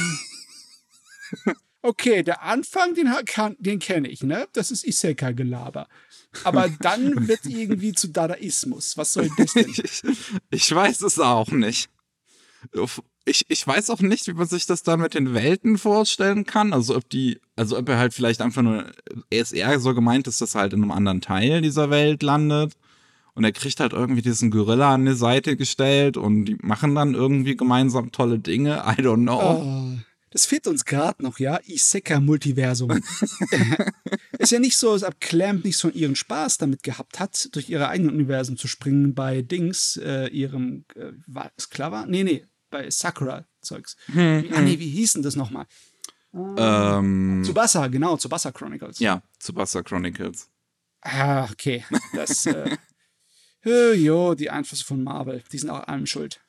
*laughs* okay, der Anfang, den, den kenne ich, ne? Das ist Isekai-Gelaber. Aber dann *laughs* wird irgendwie zu Dadaismus. Was soll das denn? Ich, ich weiß es auch nicht. Ich, ich weiß auch nicht, wie man sich das dann mit den Welten vorstellen kann. Also ob die, also ob er halt vielleicht einfach nur, er ist eher so gemeint, dass das halt in einem anderen Teil dieser Welt landet. Und er kriegt halt irgendwie diesen Gorilla an die Seite gestellt und die machen dann irgendwie gemeinsam tolle Dinge. I don't know. Oh, das fehlt uns gerade noch, ja? Isekai-Multiversum. *laughs* ist ja nicht so, als ob Clamp nicht so ihren Spaß damit gehabt hat, durch ihre eigenen Universen zu springen bei Dings, äh, ihrem, äh, war es Clover? Nee, nee, bei Sakura-Zeugs. Wie- Ah, nee, wie hieß denn das nochmal? Ähm, Tsubasa, genau, Tsubasa Chronicles. ja, Tsubasa Chronicles. Ah, okay. Das, äh, *laughs* äh, jo, die Einflüsse von Marvel, die sind auch allem schuld.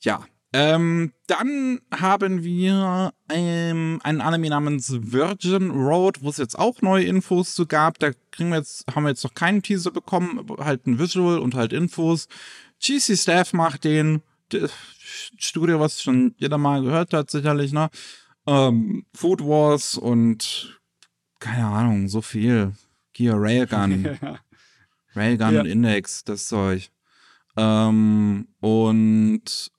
Ja. Ähm, dann haben wir ähm, einen Anime namens Virgin Road, wo es jetzt auch neue Infos zu gab. Da kriegen wir jetzt, haben wir jetzt noch keinen Teaser bekommen, halt ein Visual und halt Infos. GC Staff macht den. Studio, was schon jeder mal gehört hat, sicherlich, ne? Ähm, Food Wars und keine Ahnung, so viel. Gear Railgun. *laughs* Ja. Railgun Ja. und Index, das Zeug. Ähm, und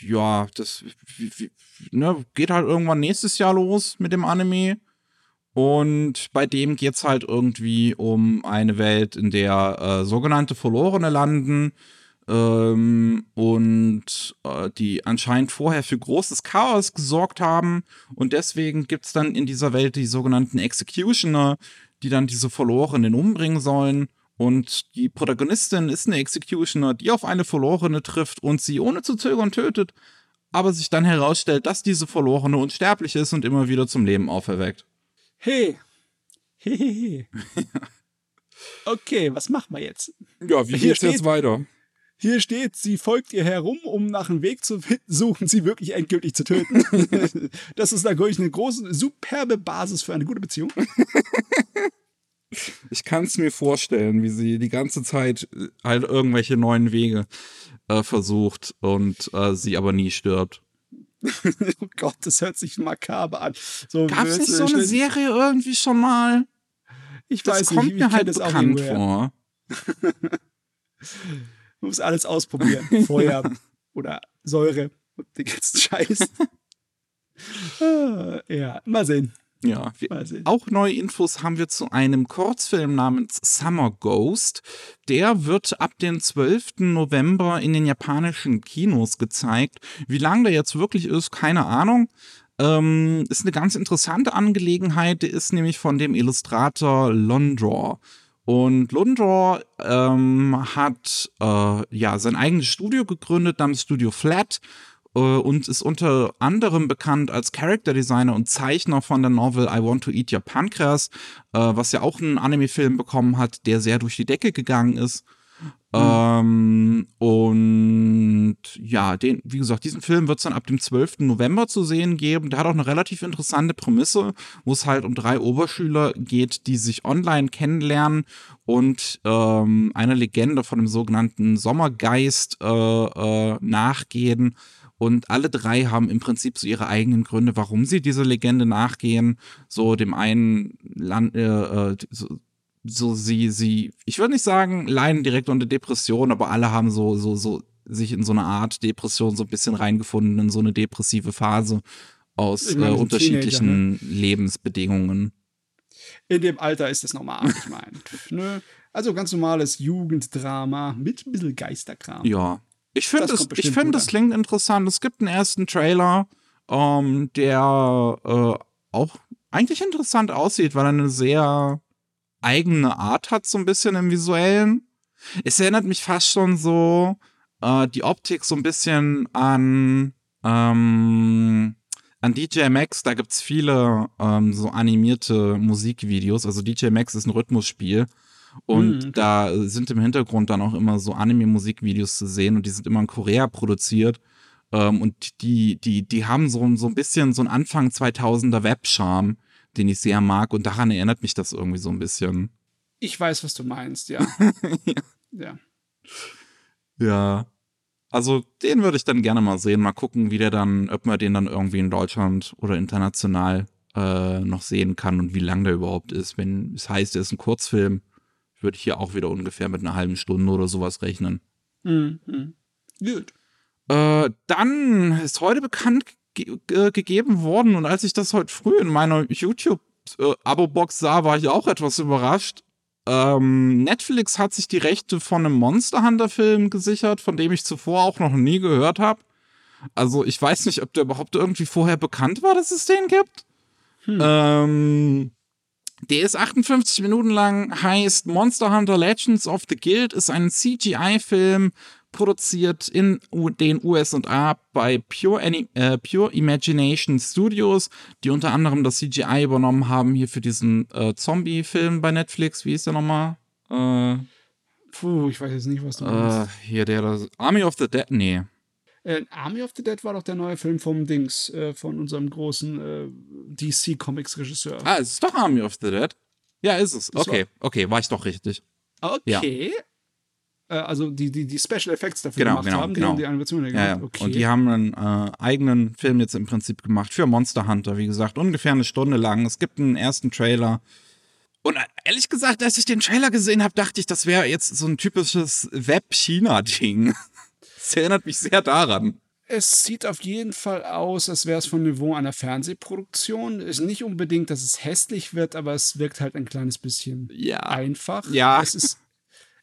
ja, das wie, wie, ne, geht halt irgendwann nächstes Jahr los mit dem Anime. Und bei dem geht's halt irgendwie um eine Welt, in der äh, sogenannte Verlorene landen ähm, und äh, die anscheinend vorher für großes Chaos gesorgt haben. Und deswegen gibt's dann in dieser Welt die sogenannten Executioner, die dann diese Verlorenen umbringen sollen. Und die Protagonistin ist eine Executioner, die auf eine Verlorene trifft und sie ohne zu zögern tötet, aber sich dann herausstellt, dass diese Verlorene unsterblich ist und immer wieder zum Leben auferweckt. Hey. Hehehe. *laughs* Okay, was machen wir jetzt? Ja, wie Hier geht's jetzt steht- weiter? Hier steht, sie folgt ihr herum, um nach einem Weg zu *laughs* suchen, sie wirklich endgültig zu töten. *laughs* das ist natürlich eine große, superbe Basis für eine gute Beziehung. Ich kann es mir vorstellen, wie sie die ganze Zeit äh, halt irgendwelche neuen Wege äh, versucht und äh, sie aber nie stirbt. *laughs* oh Gott, das hört sich makaber an. So, Gab es nicht du- so eine Serie irgendwie schon mal? Ich Das weiß kommt nicht, ich mir halt das auch bekannt vor. Man *laughs* muss alles ausprobieren. *laughs* Feuer oder Säure und den ganzen Scheiß. Ah, ja, mal sehen. Ja, wir. Auch neue Infos haben wir zu einem Kurzfilm namens Summer Ghost. Der wird ab dem 12. November in den japanischen Kinos gezeigt. Wie lang der jetzt wirklich ist, keine Ahnung. Ähm, ist eine ganz interessante Angelegenheit. Der ist nämlich von dem Illustrator Londraw. Und Lundraw ähm, hat äh, ja sein eigenes Studio gegründet namens Studio Flat und ist unter anderem bekannt als Character Designer und Zeichner von der Novel I Want to Eat Your Pancreas, äh, was ja auch einen Anime-Film bekommen hat, der sehr durch die Decke gegangen ist. Ähm, und ja, den, wie gesagt, diesen Film wird es dann ab dem 12. November zu sehen geben. Der hat auch eine relativ interessante Prämisse, wo es halt um drei Oberschüler geht, die sich online kennenlernen und ähm, einer Legende von dem sogenannten Sommergeist äh, äh, nachgehen. Und alle drei haben im Prinzip so ihre eigenen Gründe, warum sie dieser Legende nachgehen. So dem einen Land, äh, äh, so, so sie, sie, ich würde nicht sagen, leiden direkt unter Depression, aber alle haben so, so, so sich in so eine Art Depression so ein bisschen reingefunden, in so eine depressive Phase aus meine, äh, die sind unterschiedlichen Lebensbedingungen. In dem Alter ist das normal, ich meine. ne? Also ganz normales Jugenddrama mit ein bisschen Geisterkram. Ja. Ich finde Das es, ich finde, das klingt interessant. Es gibt einen ersten Trailer, ähm, der äh, auch eigentlich interessant aussieht, weil er eine sehr eigene Art hat, so ein bisschen im Visuellen. Es erinnert mich fast schon so, äh, die Optik so ein bisschen an, ähm, an DJ Max. Da gibt's viele ähm, so animierte Musikvideos. Also DJ Max ist ein Rhythmusspiel. Und Mhm, da sind im Hintergrund dann auch immer so Anime-Musikvideos zu sehen und die sind immer in Korea produziert. Ähm, und die, die, die haben so, so ein bisschen so einen Anfang 2000er Webcharme, den ich sehr mag. Und daran erinnert mich das irgendwie so ein bisschen. Ich weiß, was du meinst, *laughs* ja. ja. Ja. Also den würde ich dann gerne mal sehen. Mal gucken, wie der dann, ob man den dann irgendwie in Deutschland oder international äh, noch sehen kann und wie lang der überhaupt ist. Wenn es heißt, er ist ein Kurzfilm, würde ich hier auch wieder ungefähr mit einer halben Stunde oder sowas rechnen. Mhm. mhm. Gut. Äh, dann ist heute bekannt ge ge gegeben worden und als ich das heute früh in meiner YouTube-Abo-Box sah, war ich auch etwas überrascht. Ähm, Netflix hat sich die Rechte von einem Monster Hunter-Film gesichert, von dem ich zuvor auch noch nie gehört habe. Also ich weiß nicht, ob der überhaupt irgendwie vorher bekannt war, dass es den gibt. Ähm, der ist 58 Minuten lang, heißt Monster Hunter Legends of the Guild, ist ein CGI-Film, produziert in den USA bei Pure, Ani äh, Pure Imagination Studios, die unter anderem das CGI übernommen haben hier für diesen äh, Zombie-Film bei Netflix. Wie ist der nochmal? Äh, Puh, ich weiß jetzt nicht, was du äh, meinst. hier der, das Army of the Dead, nee. Äh, Army of the Dead war doch der neue Film vom Dings, äh, von unserem großen äh, DC-Comics-Regisseur. Ah, es ist doch Army of the Dead. Ja, ist es. Das Okay, okay, war ich doch richtig. okay. Äh, also die, die, die Special Effects dafür Genau, gemacht genau, haben, die genau. haben die Animationen Ja, gemacht. ja. Okay. Und die haben einen äh, eigenen Film jetzt im Prinzip gemacht für Monster Hunter, wie gesagt, ungefähr eine Stunde lang. Es gibt einen ersten Trailer. Und äh, ehrlich gesagt, als ich den Trailer gesehen habe, dachte ich, das wäre jetzt so ein typisches Web-China-Ding. Das erinnert mich sehr daran. Es sieht auf jeden Fall aus, als wäre es von Niveau einer Fernsehproduktion. Ist nicht unbedingt, dass es hässlich wird, aber es wirkt halt ein kleines bisschen Ja. einfach. Ja. Es ist,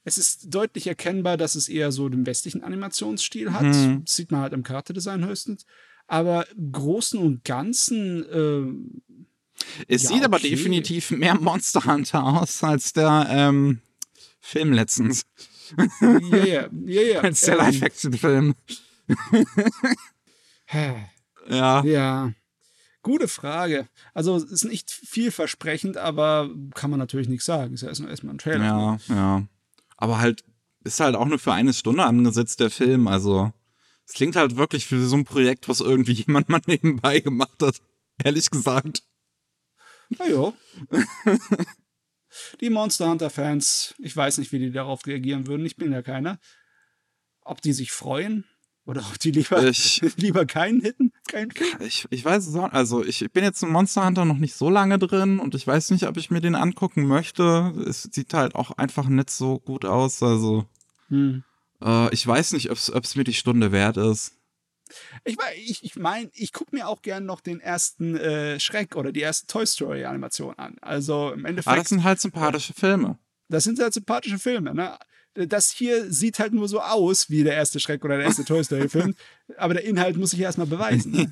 es ist deutlich erkennbar, dass es eher so den westlichen Animationsstil hat. Mhm. Das sieht man halt am Charakterdesign höchstens. Aber im Großen und Ganzen, äh, Es Ja, sieht aber okay. definitiv mehr Monster Hunter aus als der ähm, Film letztens. Ja, ja, ja, ja. Der ähm, Live-Action-Film. Ja. Ja, gute Frage. Also es ist nicht vielversprechend, aber kann man natürlich nichts sagen. Ist ja erstmal erstmal ein Trailer. Ja, ja. Aber halt, ist halt auch nur für eine Stunde angesetzt, der Film. Also, es klingt halt wirklich für so ein Projekt, was irgendwie *laughs* jemand mal nebenbei gemacht hat. Ehrlich gesagt. Na ja. Die Monster Hunter-Fans, ich weiß nicht, wie die darauf reagieren würden. Ich bin ja keiner. Ob die sich freuen oder ob die lieber, Ich- *laughs* lieber keinen hitten, keinen. Ich, ich weiß es auch, also ich bin jetzt in Monster Hunter noch nicht so lange drin und ich weiß nicht, ob ich mir den angucken möchte. Es sieht halt auch einfach nicht so gut aus. Also, Hm. äh, ich weiß nicht, ob es mir die Stunde wert ist. Ich meine, ich, ich, mein, ich gucke mir auch gern noch den ersten äh, Schreck oder die erste Toy Story-Animation an. Also im Endeffekt. Aber das sind halt sympathische Filme. Das sind halt sympathische Filme, ne? Das hier sieht halt nur so aus wie der erste Schreck oder der erste Toy Story-Film, *laughs* aber der Inhalt muss sich erstmal beweisen. Ne?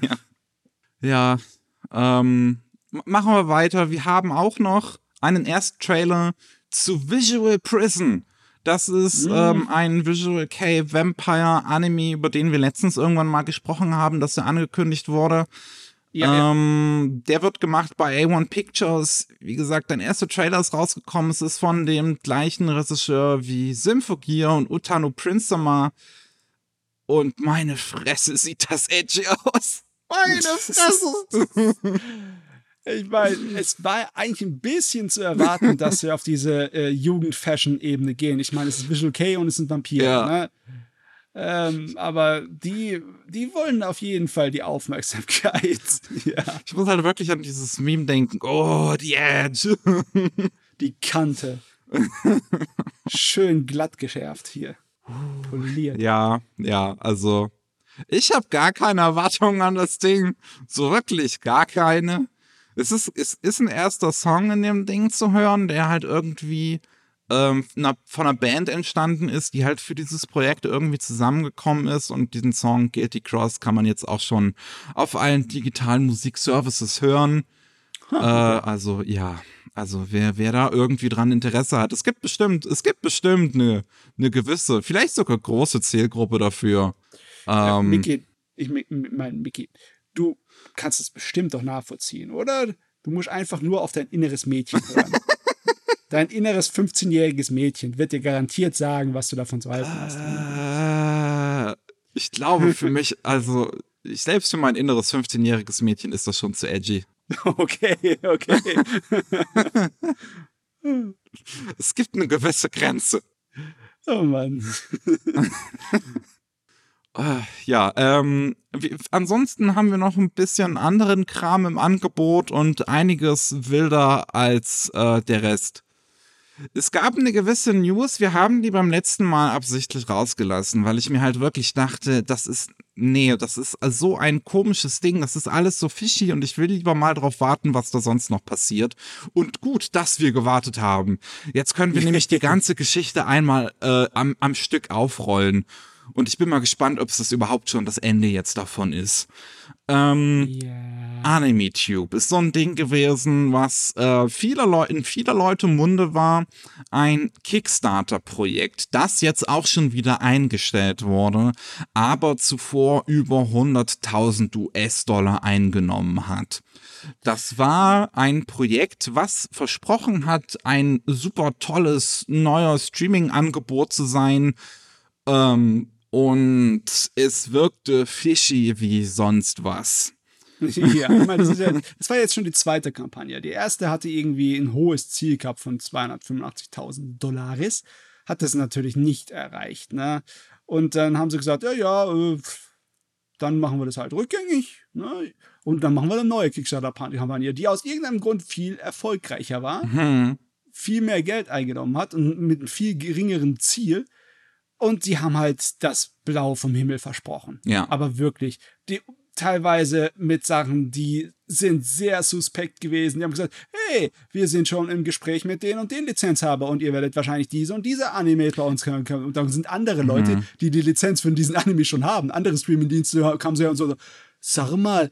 Ja, ähm, m- machen wir weiter. Wir haben auch noch einen ersten Trailer zu Visual Prison. Das ist ähm, ein Visual K Vampire Anime, über den wir letztens irgendwann mal gesprochen haben, dass er angekündigt wurde. Ja, ja. ähm, Der wird gemacht bei A1 Pictures. Wie gesagt, dein erster Trailer ist rausgekommen. Es ist von dem gleichen Regisseur wie Symphogear und Utano Prince Summer. Und meine Fresse sieht das edgy aus. Meine *laughs* Fresse. *laughs* Ich meine, *laughs* es war eigentlich ein bisschen zu erwarten, dass wir auf diese äh, Jugend-Fashion-Ebene gehen. Ich meine, es ist Visual K und es sind Vampire. Ja. Ne? Ähm, aber die, die wollen auf jeden Fall die Aufmerksamkeit. *laughs* ja. Ich muss halt wirklich an dieses Meme denken. Oh, die Edge. *laughs* Die Kante. Schön glatt geschärft hier. Poliert. ja, ja, also ich habe gar keine Erwartungen an das Ding. So wirklich gar keine. Es ist, es ist ein erster Song in dem Ding zu hören, der halt irgendwie ähm, von einer Band entstanden ist, die halt für dieses Projekt irgendwie zusammengekommen ist. Und diesen Song Guilty Cross kann man jetzt auch schon auf allen digitalen Musikservices hören. Äh, also ja, also wer, wer da irgendwie dran Interesse hat, es gibt bestimmt, es gibt bestimmt eine, eine gewisse, vielleicht sogar große Zielgruppe dafür. Ja, Ähm, Mickey, ich meine, Mickey, kannst es bestimmt doch nachvollziehen, oder? Du musst einfach nur auf dein inneres Mädchen hören. *laughs* dein inneres 15-jähriges Mädchen wird dir garantiert sagen, was du davon zu halten hast. äh, ich glaube für *laughs* mich, also ich selbst für mein inneres 15-jähriges Mädchen ist das schon zu edgy. Okay, okay. *laughs* Es gibt eine gewisse Grenze. Oh Mann. Ja, ähm, ansonsten haben wir noch ein bisschen anderen Kram im Angebot und einiges wilder als äh, der Rest. Es gab eine gewisse News, wir haben die beim letzten Mal absichtlich rausgelassen, weil ich mir halt wirklich dachte, das ist, nee, das ist so ein komisches Ding, das ist alles so fishy und ich will lieber mal drauf warten, was da sonst noch passiert. Und gut, dass wir gewartet haben. Jetzt können wir *laughs* nämlich die ganze Geschichte einmal äh, am, am Stück aufrollen. Und ich bin mal gespannt, ob es das überhaupt schon das Ende jetzt davon ist. Ähm, Ja. AnimeTube ist so ein Ding gewesen, was äh, vieler Leu in vieler Leute Munde war. Ein Kickstarter-Projekt, das jetzt auch schon wieder eingestellt wurde, aber zuvor über 100.000 US-Dollar eingenommen hat. Das war ein Projekt, was versprochen hat, ein super tolles neuer Streaming-Angebot zu sein. Ähm, und es wirkte fishy wie sonst was. *laughs* ja, ich meine, das, ja, das war jetzt schon die zweite Kampagne. Die erste hatte irgendwie ein hohes Ziel gehabt von 285.000 Dollaris. hat das natürlich nicht erreicht. Ne? Und dann haben sie gesagt, ja, ja, äh, dann machen wir das halt rückgängig. Ne? Und dann machen wir eine neue Kickstarter-Kampagne, die aus irgendeinem Grund viel erfolgreicher war, Hm. viel mehr Geld eingenommen hat und mit einem viel geringeren Ziel. Und sie haben halt das Blau vom Himmel versprochen. Ja. Aber wirklich, die teilweise mit Sachen, die sind sehr suspekt gewesen. Die haben gesagt, hey, wir sind schon im Gespräch mit den und den Lizenzhaber und ihr werdet wahrscheinlich diese und diese Anime bei uns können. können. Und dann sind andere Leute, die die Lizenz für diesen Anime schon haben. Andere Streamingdienste kamen sie her und so, sag mal,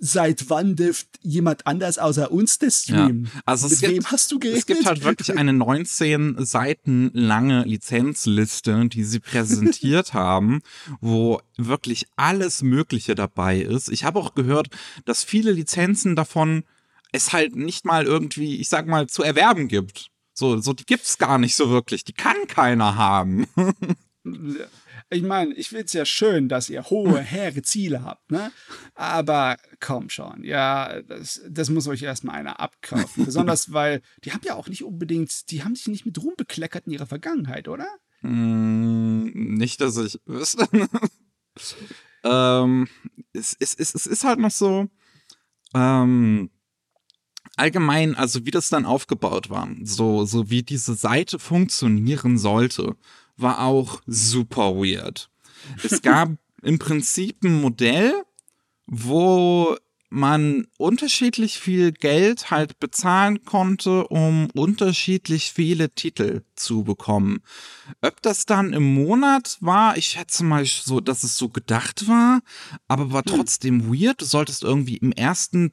seit wann dürft jemand anders außer uns das streamen? Also es Mit gibt, wem hast du geredet? Es gibt halt wirklich eine 19 Seiten lange Lizenzliste, die sie präsentiert *laughs* haben, wo wirklich alles Mögliche dabei ist. Ich habe auch gehört, dass viele Lizenzen davon es halt nicht mal irgendwie, ich sag mal, zu erwerben gibt. So, so die gibt's gar nicht so wirklich. Die kann keiner haben. *laughs* Ich meine, ich finde es ja schön, dass ihr hohe, hehre Ziele habt, ne? Aber komm schon, ja, das, das muss euch erstmal einer abkaufen. Besonders, *laughs* weil die haben ja auch nicht unbedingt, die haben sich nicht mit Ruhm bekleckert in ihrer Vergangenheit, oder? Hm, nicht, dass ich wüsste. *laughs* ähm, es, es, es, es ist halt noch so, ähm, allgemein, also wie das dann aufgebaut war, so, so wie diese Seite funktionieren sollte, war auch super weird. Es gab im Prinzip ein Modell, wo man unterschiedlich viel Geld halt bezahlen konnte, um unterschiedlich viele Titel zu bekommen. Ob das dann im Monat war, ich schätze mal so, dass es so gedacht war, aber war trotzdem weird. Du solltest irgendwie im ersten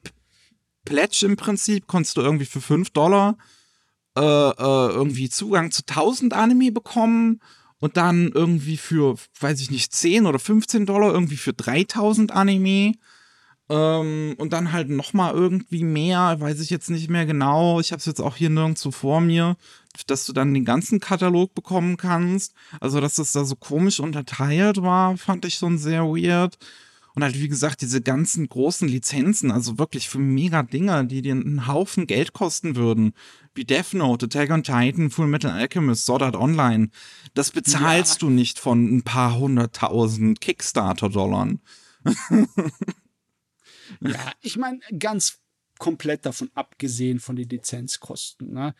Pledge im Prinzip, konntest du irgendwie für 5 Dollar äh, äh, irgendwie Zugang zu 1000 Anime bekommen und dann irgendwie für, weiß ich nicht, 10 oder 15 Dollar irgendwie für 3000 Anime. Ähm, und dann halt noch mal irgendwie mehr, weiß ich jetzt nicht mehr genau. Ich habe es jetzt auch hier nirgendwo vor mir, dass du dann den ganzen Katalog bekommen kannst. Also, dass das da so komisch unterteilt war, fand ich schon sehr weird. Und halt, wie gesagt, diese ganzen großen Lizenzen, also wirklich für mega Dinger, die dir einen Haufen Geld kosten würden, Death Note, Attack on Titan, Full Metal Alchemist, Sword Art Online, das bezahlst du nicht von ein paar hunderttausend Kickstarter-Dollar. *laughs* Ja, ich meine, ganz komplett davon abgesehen von den Lizenzkosten, ne?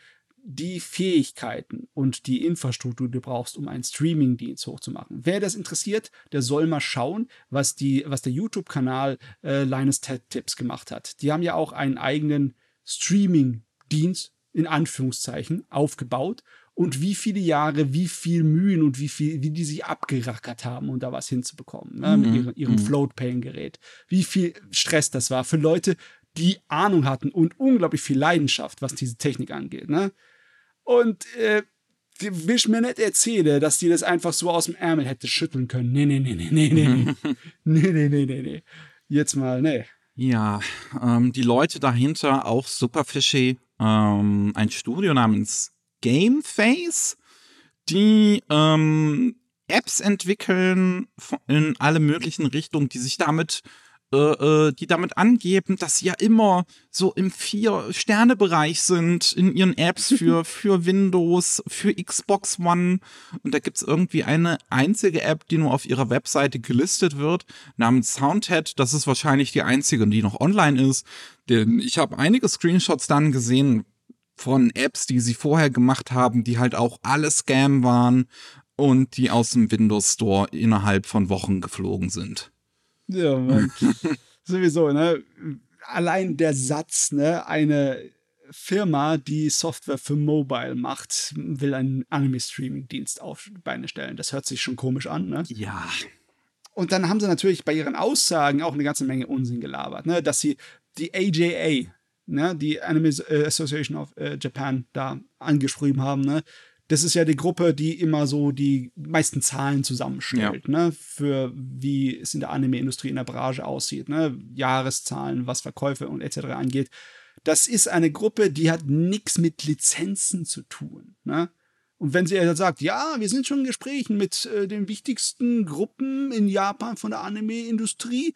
die Fähigkeiten und die Infrastruktur, die du brauchst, um einen Streamingdienst hochzumachen. Wer das interessiert, der soll mal schauen, was, die, was der YouTube-Kanal äh, Linus Tech Tips gemacht hat. Die haben ja auch einen eigenen Streaming-Dienst, in Anführungszeichen, aufgebaut und wie viele Jahre, wie viel Mühen und wie viel, wie die sich abgerackert haben, um da was hinzubekommen, ne, mit ihrem, ihrem Float-Paying-Gerät. Wie viel Stress das war für Leute, die Ahnung hatten und unglaublich viel Leidenschaft, was diese Technik angeht. Ne? Und äh, ich mir nicht erzählen, dass die das einfach so aus dem Ärmel hätte schütteln können. Nee, nee, nee, nee, nee, nee. *laughs* nee, nee, nee, nee, nee. Jetzt mal, nee. Ja, ähm, die Leute dahinter auch super fishy. Ähm, ein Studio namens Gameface, die ähm, Apps entwickeln in alle möglichen Richtungen, die sich damit, äh, äh, die damit angeben, dass sie ja immer so im Vier-Sterne-Bereich sind in ihren Apps *laughs* für, für Windows, für Xbox One. Und da gibt's irgendwie eine einzige App, die nur auf ihrer Webseite gelistet wird, namens Soundhead. Das ist wahrscheinlich die einzige, die noch online ist. Denn ich habe einige Screenshots dann gesehen, von Apps, die sie vorher gemacht haben, die halt auch alle Scam waren und die aus dem Windows Store innerhalb von Wochen geflogen sind. Ja, Mann. *laughs* Sowieso, ne? Allein der Satz, ne? Eine Firma, die Software für Mobile macht, will einen Anime-Streaming-Dienst auf die Beine stellen. Das hört sich schon komisch an, ne? Ja. Und dann haben sie natürlich bei ihren Aussagen auch eine ganze Menge Unsinn gelabert, ne? Dass sie die AJA, ne? Die Anime äh, Association of äh, Japan da angeschrieben haben, ne? Das ist ja die Gruppe, die immer so die meisten Zahlen zusammenstellt, ne? Für wie es in der Anime-Industrie in der Branche aussieht, ne? Jahreszahlen, was Verkäufe und etc. angeht. Das ist eine Gruppe, die hat nichts mit Lizenzen zu tun, ne? Und wenn sie ja sagt, ja, wir sind schon in Gesprächen mit äh, den wichtigsten Gruppen in Japan von der Anime-Industrie,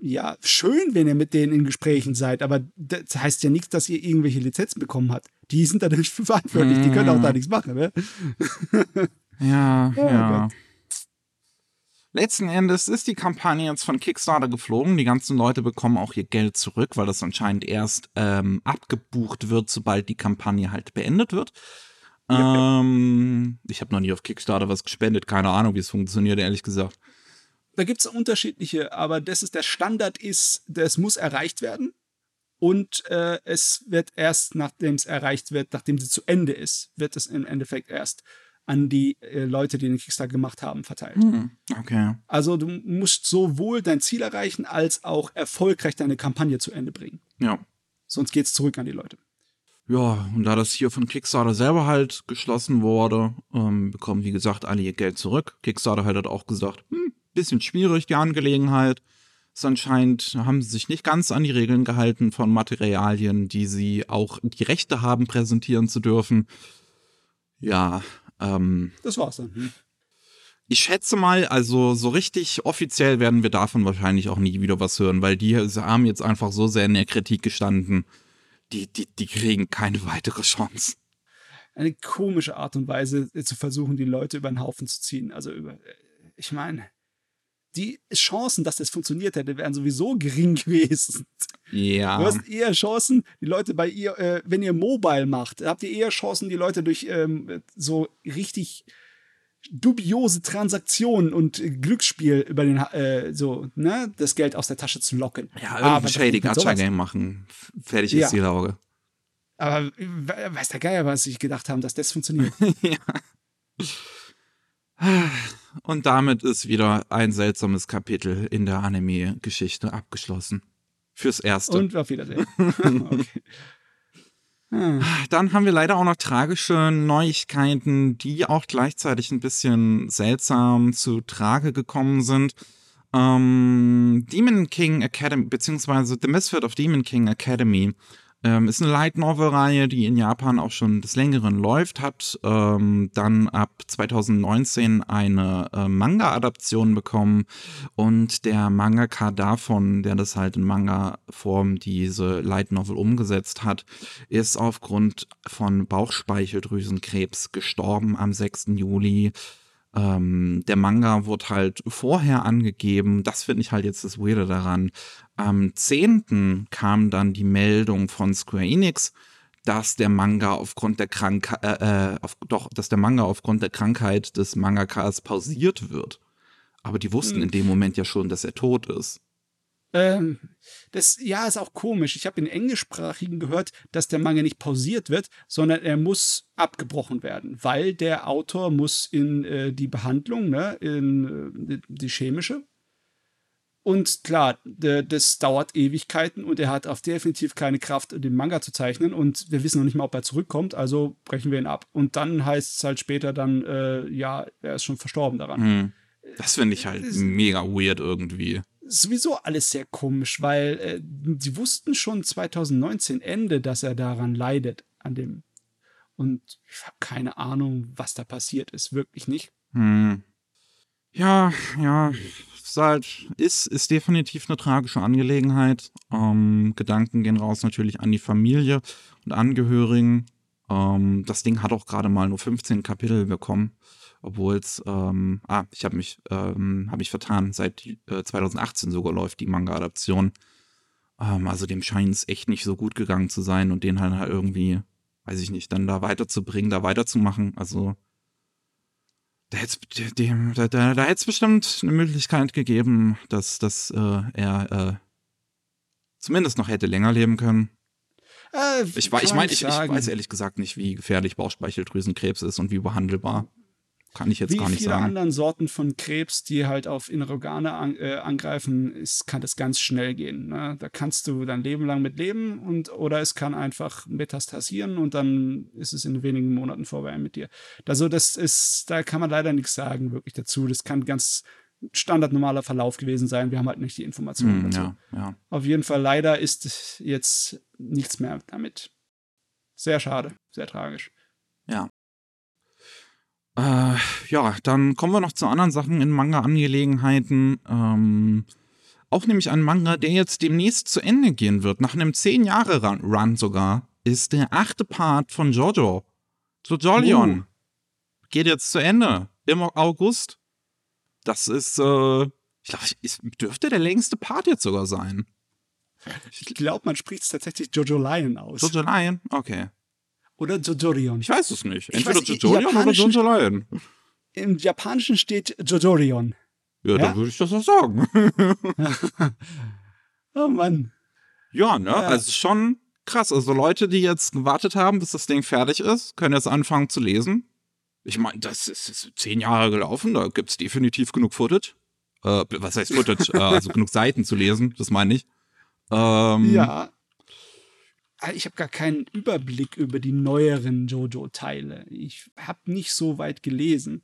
ja, schön, wenn ihr mit denen in Gesprächen seid, aber das heißt ja nichts, dass ihr irgendwelche Lizenzen bekommen habt. Die sind da *laughs* nicht verantwortlich, die können auch da nichts machen, ne? *laughs* Ja, Oh ja. Gott. Letzten Endes ist die Kampagne jetzt von Kickstarter geflogen. Die ganzen Leute bekommen auch ihr Geld zurück, weil das anscheinend erst ähm, abgebucht wird, sobald die Kampagne halt beendet wird. Ähm, ich habe noch nie auf Kickstarter was gespendet, keine Ahnung, wie es funktioniert, ehrlich gesagt. Da gibt es unterschiedliche, aber das ist der Standard ist, das muss erreicht werden. Und äh, es wird erst, nachdem es erreicht wird, nachdem sie zu Ende ist, wird es im Endeffekt erst an die äh, Leute, die den Kickstarter gemacht haben, verteilt. Hm, okay. Also du musst sowohl dein Ziel erreichen, als auch erfolgreich deine Kampagne zu Ende bringen. Ja. Sonst geht es zurück an die Leute. Ja, und da das hier von Kickstarter selber halt geschlossen wurde, ähm, bekommen, wie gesagt, alle ihr Geld zurück. Kickstarter halt hat auch gesagt, hm, bisschen schwierig, die Angelegenheit. Es anscheinend haben sie sich nicht ganz an die Regeln gehalten von Materialien, die sie auch die Rechte haben, präsentieren zu dürfen. Ja, ähm, Das war's dann. Hm. ich schätze mal, also so richtig offiziell werden wir davon wahrscheinlich auch nie wieder was hören, weil die haben jetzt einfach so sehr in der Kritik gestanden. Die, die, die kriegen keine weitere Chance. Eine komische Art und Weise äh, zu versuchen, die Leute über den Haufen zu ziehen. Also über, äh, ich meine, die Chancen, dass das funktioniert hätte, wären sowieso gering *laughs* gewesen. Ja. Du hast eher Chancen, die Leute bei ihr, äh, wenn ihr Mobile macht, habt ihr eher Chancen, die Leute durch ähm, so richtig dubiose Transaktionen und Glücksspiel über den, äh, so, ne, das Geld aus der Tasche zu locken. Ja, mit sowas- Gacha-Game machen. Fertig Ja. ist die Lauge. Aber we- weiß der Geier, was ich gedacht haben, dass das funktioniert. *laughs* Und damit ist wieder ein seltsames Kapitel in der Anime-Geschichte abgeschlossen. Fürs Erste. Und auf Wiedersehen. *laughs* okay. Dann haben wir leider auch noch tragische Neuigkeiten, die auch gleichzeitig ein bisschen seltsam zu Trage gekommen sind. Ähm, Demon King Academy, beziehungsweise The Misfit of Demon King Academy, ähm, ist eine Light Novel-Reihe, die in Japan auch schon des Längeren läuft, hat ähm, dann ab 2019 eine äh, Manga-Adaption bekommen und der Mangaka davon, der das halt in Manga-Form diese Light Novel umgesetzt hat, ist aufgrund von Bauchspeicheldrüsenkrebs gestorben am 6. Juli. Ähm, der Manga wurde halt vorher angegeben. Das finde ich halt jetzt das Weirde daran. Am 10. kam dann die Meldung von Square Enix, dass der Manga aufgrund der Krankheit, äh, äh, auf, doch, dass der Manga aufgrund der Krankheit des Mangakas pausiert wird. Aber die wussten in dem Moment ja schon, dass er tot ist. Ähm, das, ja, ist auch komisch. Ich habe in Englischsprachigen gehört, dass der Manga nicht pausiert wird, sondern er muss abgebrochen werden, weil der Autor muss in äh, die Behandlung, ne, in äh, die chemische. Und klar, das dauert Ewigkeiten und er hat auf definitiv keine Kraft, den Manga zu zeichnen. Und wir wissen noch nicht mal, ob er zurückkommt, also brechen wir ihn ab. Und dann heißt es halt später dann, äh, ja, er ist schon verstorben daran. Hm. Das finde ich halt Ist- mega weird irgendwie. sowieso alles sehr komisch, weil äh, sie wussten schon 2019 Ende, dass er daran leidet, an dem. Und ich habe keine Ahnung, was da passiert ist, wirklich nicht. Hm. Ja, ja, ist halt, ist, ist definitiv eine tragische Angelegenheit. Ähm, Gedanken gehen raus natürlich an die Familie und Angehörigen. Ähm, das Ding hat auch gerade mal nur 15 Kapitel bekommen, obwohl es, ähm, ah, ich habe mich, ähm, habe mich vertan, seit äh, 2018 sogar läuft die Manga-Adaption. Ähm, also dem scheint es echt nicht so gut gegangen zu sein und den halt, halt irgendwie, weiß ich nicht, dann da weiterzubringen, da weiterzumachen. Also da hätte es dem, da, da, da hätt's bestimmt eine Möglichkeit gegeben, dass, dass äh, er äh, zumindest noch hätte länger leben können. Äh, Ich, ich meine, nicht ich, ich weiß ehrlich gesagt nicht, wie gefährlich Bauchspeicheldrüsenkrebs ist und wie behandelbar. Kann ich jetzt Wie gar nicht viele sagen. anderen Sorten von Krebs, die halt auf innere Organe an, äh, angreifen, ist, kann das ganz schnell gehen. Ne? Da kannst du dein Leben lang mit leben und oder es kann einfach metastasieren und dann ist es in wenigen Monaten vorbei mit dir. Also das ist, da kann man leider nichts sagen wirklich dazu. Das kann ganz standardnormaler Verlauf gewesen sein. Wir haben halt nicht die Informationen Hm, dazu. ja, ja. Auf jeden Fall leider ist jetzt nichts mehr damit. Sehr schade, sehr tragisch. Ja. Äh, ja, dann kommen wir noch zu anderen Sachen in Manga-Angelegenheiten. Ähm, auch nämlich ein Manga, der jetzt demnächst zu Ende gehen wird, nach einem 10 Jahre Run, Run sogar, ist der achte Part von Jojo. Jojolion. Geht jetzt zu Ende. Im August. Das ist, äh, ich glaube, es dürfte der längste Part jetzt sogar sein. Ich glaube, man spricht es tatsächlich Jojo Lion aus. Jojo Lion? Okay. Oder Jojorion. Ich weiß es nicht. Ich Entweder weiß, Jojolion oder Lion. Im Japanischen steht Jojorion. Ja, Ja? dann würde ich das auch sagen. *laughs* Oh Mann. Ja, ne? Ja. Also schon krass. Also Leute, die jetzt gewartet haben, bis das Ding fertig ist, können jetzt anfangen zu lesen. Ich meine, das ist, ist zehn Jahre gelaufen, da gibt's definitiv genug Footage. Äh, was heißt Footage? äh, also *laughs* genug Seiten zu lesen, das meine ich. Ähm, Ja. Ah, Ich habe gar keinen Überblick über die neueren Jojo-Teile. Ich habe nicht so weit gelesen.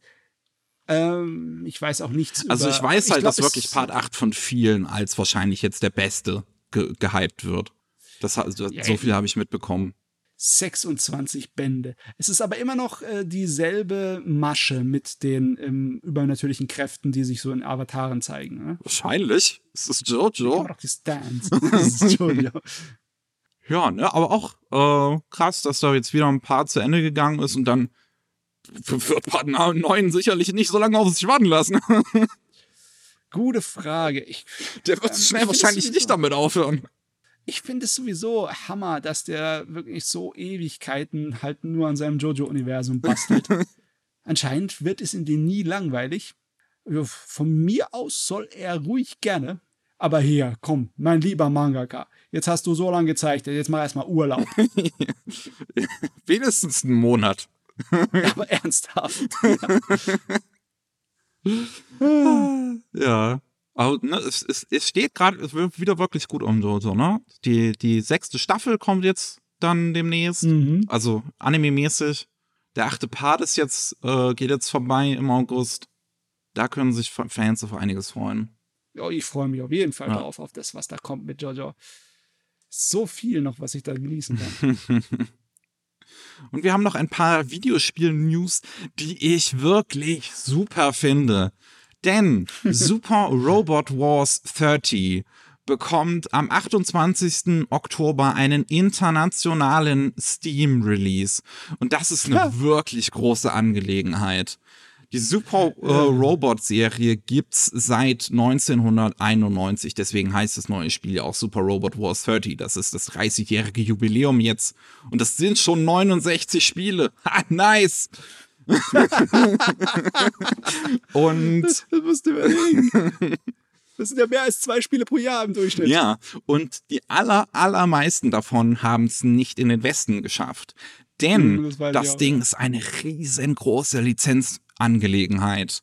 Ähm, ich weiß auch nichts Also über, ich weiß halt, glaub, dass wirklich Part 8 von vielen als wahrscheinlich jetzt der beste ge gehypt wird. Das, also, Ja, so viel habe ich mitbekommen. 26 Bände. Es ist aber immer noch äh, dieselbe Masche mit den ähm, übernatürlichen Kräften, die sich so in Avataren zeigen. Ne? Wahrscheinlich. Es ist Jojo. Das *laughs* ist Jojo. *laughs* Ja, ne, aber auch äh, krass, dass da jetzt wieder ein paar zu Ende gegangen ist und dann wird Part 9 sicherlich nicht so lange auf sich warten lassen. *laughs* Gute Frage. Ich, Der wird Ähm, schnell ich wahrscheinlich nicht damit aufhören. ich finde es sowieso Hammer, dass der wirklich so Ewigkeiten halt nur an seinem Jojo-Universum bastelt. *laughs* Anscheinend wird es in dem nie langweilig. Ja, Von mir aus soll er ruhig gerne. Aber hier, komm, mein lieber Mangaka, jetzt hast du so lange gezeichnet, jetzt mach erstmal Urlaub. *laughs* Wenigstens einen Monat. Aber ernsthaft. *laughs* Ja. Aber ne, es, es, es steht gerade, es wird wieder wirklich gut um Jojo, ne? Die, die sechste Staffel kommt jetzt dann demnächst. Mhm. Also anime-mäßig. Der achte Part ist jetzt, äh, geht jetzt vorbei im August. Da können sich Fans auf einiges freuen. Ja, ich freue mich auf jeden Fall Ja. drauf, auf das, was da kommt mit Jojo. So viel noch, was ich da genießen kann. *laughs* Und wir haben noch ein paar Videospiel-News, die ich wirklich super finde. Denn Super *laughs* Robot Wars 30 bekommt am 28. Oktober einen internationalen Steam-Release. Und das ist eine Ja. wirklich große Angelegenheit. Die Super äh, Robot-Serie gibt's seit 1991, deswegen heißt das neue Spiel ja auch Super Robot Wars 30. Das ist das 30-jährige Jubiläum jetzt. Und das sind schon 69 Spiele. *laughs* Ha, nice! *laughs* Und Das musst du überlegen. Das sind ja mehr als zwei Spiele pro Jahr im Durchschnitt. Ja, und die aller, allermeisten davon haben es nicht in den Westen geschafft. Denn Hm, das das Ding ja. ist eine riesengroße Lizenzangelegenheit.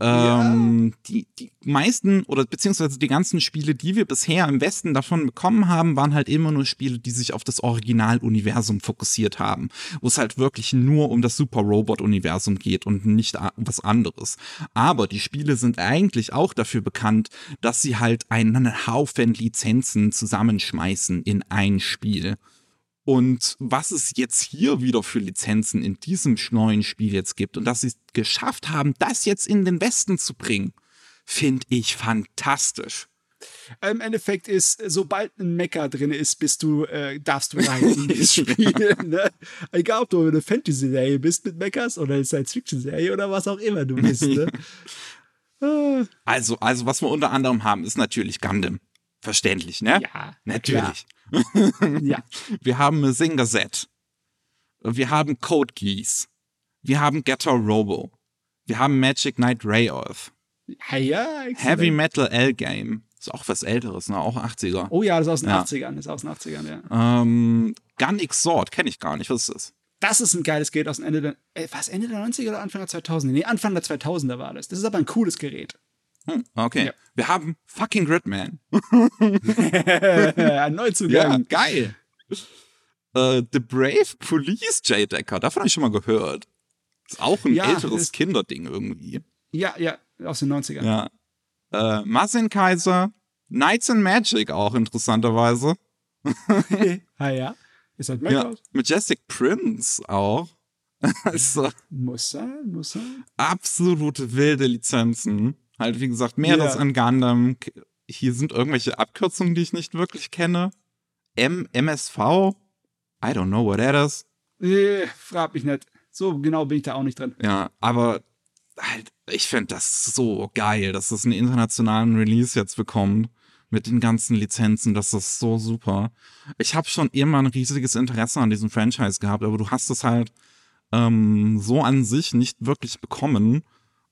Ähm, die, die meisten oder beziehungsweise die ganzen Spiele, die wir bisher im Westen davon bekommen haben, waren halt immer nur Spiele, die sich auf das Originaluniversum fokussiert haben, wo es halt wirklich nur um das Super Robot Universum geht und nicht um was anderes. Aber die Spiele sind eigentlich auch dafür bekannt, dass sie halt einen Haufen Lizenzen zusammenschmeißen in ein Spiel. Und was es jetzt hier wieder für Lizenzen in diesem neuen Spiel jetzt gibt und dass sie es geschafft haben, das jetzt in den Westen zu bringen, finde ich fantastisch. Im Endeffekt ist, sobald ein Mecha drin ist, bist du, äh, darfst du rein in *laughs* Spiel. Ne? Egal, ob du eine Fantasy-Serie bist mit Mechas oder eine Science-Fiction-Serie oder was auch immer du bist. Ne? *laughs* Ah, Also, also was wir unter anderem haben, ist natürlich Gundam. Verständlich, ne? ja, Natürlich. Klar. Ja. *laughs* Wir haben Singer Z. Wir haben Code Geass. Wir haben Getter Robo. Wir haben Magic Knight Ray Earth. Ja, ja. Heavy Metal L-Game. Ist auch was Älteres, ne? Auch 80er. Oh ja, das ist aus den Ja. 80ern. Das ist aus den 80ern, ja. Ähm, Gun X Sword, kenne ich gar nicht. Was ist das? Das ist ein geiles Gerät aus dem Ende der, äh, was, Ende der 90er oder Anfang der 2000er? Nee, Anfang der 2000er war das. Das ist aber ein cooles Gerät. Hm, okay. Ja. Wir haben fucking Gridman. *laughs* ein Neuzugang. geil. Äh, The Brave Police J Decker, davon habe ich schon mal gehört. Ist auch ein Ja, älteres Kinderding irgendwie. Ja, ja, aus den 90ern. Ja. Äh, Masin Kaiser, Knights and Magic auch interessanterweise. *laughs* ah ja. Ist halt Ja. Majestic Prince auch. *laughs* also Muss sein, muss sein. absolute wilde Lizenzen. Halt, wie gesagt, mehr Ja. das an Gundam. Hier sind irgendwelche Abkürzungen, die ich nicht wirklich kenne. M, MSV? I don't know what that is. Äh, frag mich nicht. So genau bin ich da auch nicht drin. Ja, aber halt, ich finde das so geil, dass das einen internationalen Release jetzt bekommt. Mit den ganzen Lizenzen, das ist so super. Ich habe schon immer ein riesiges Interesse an diesem Franchise gehabt, aber du hast es halt ähm, so an sich nicht wirklich bekommen.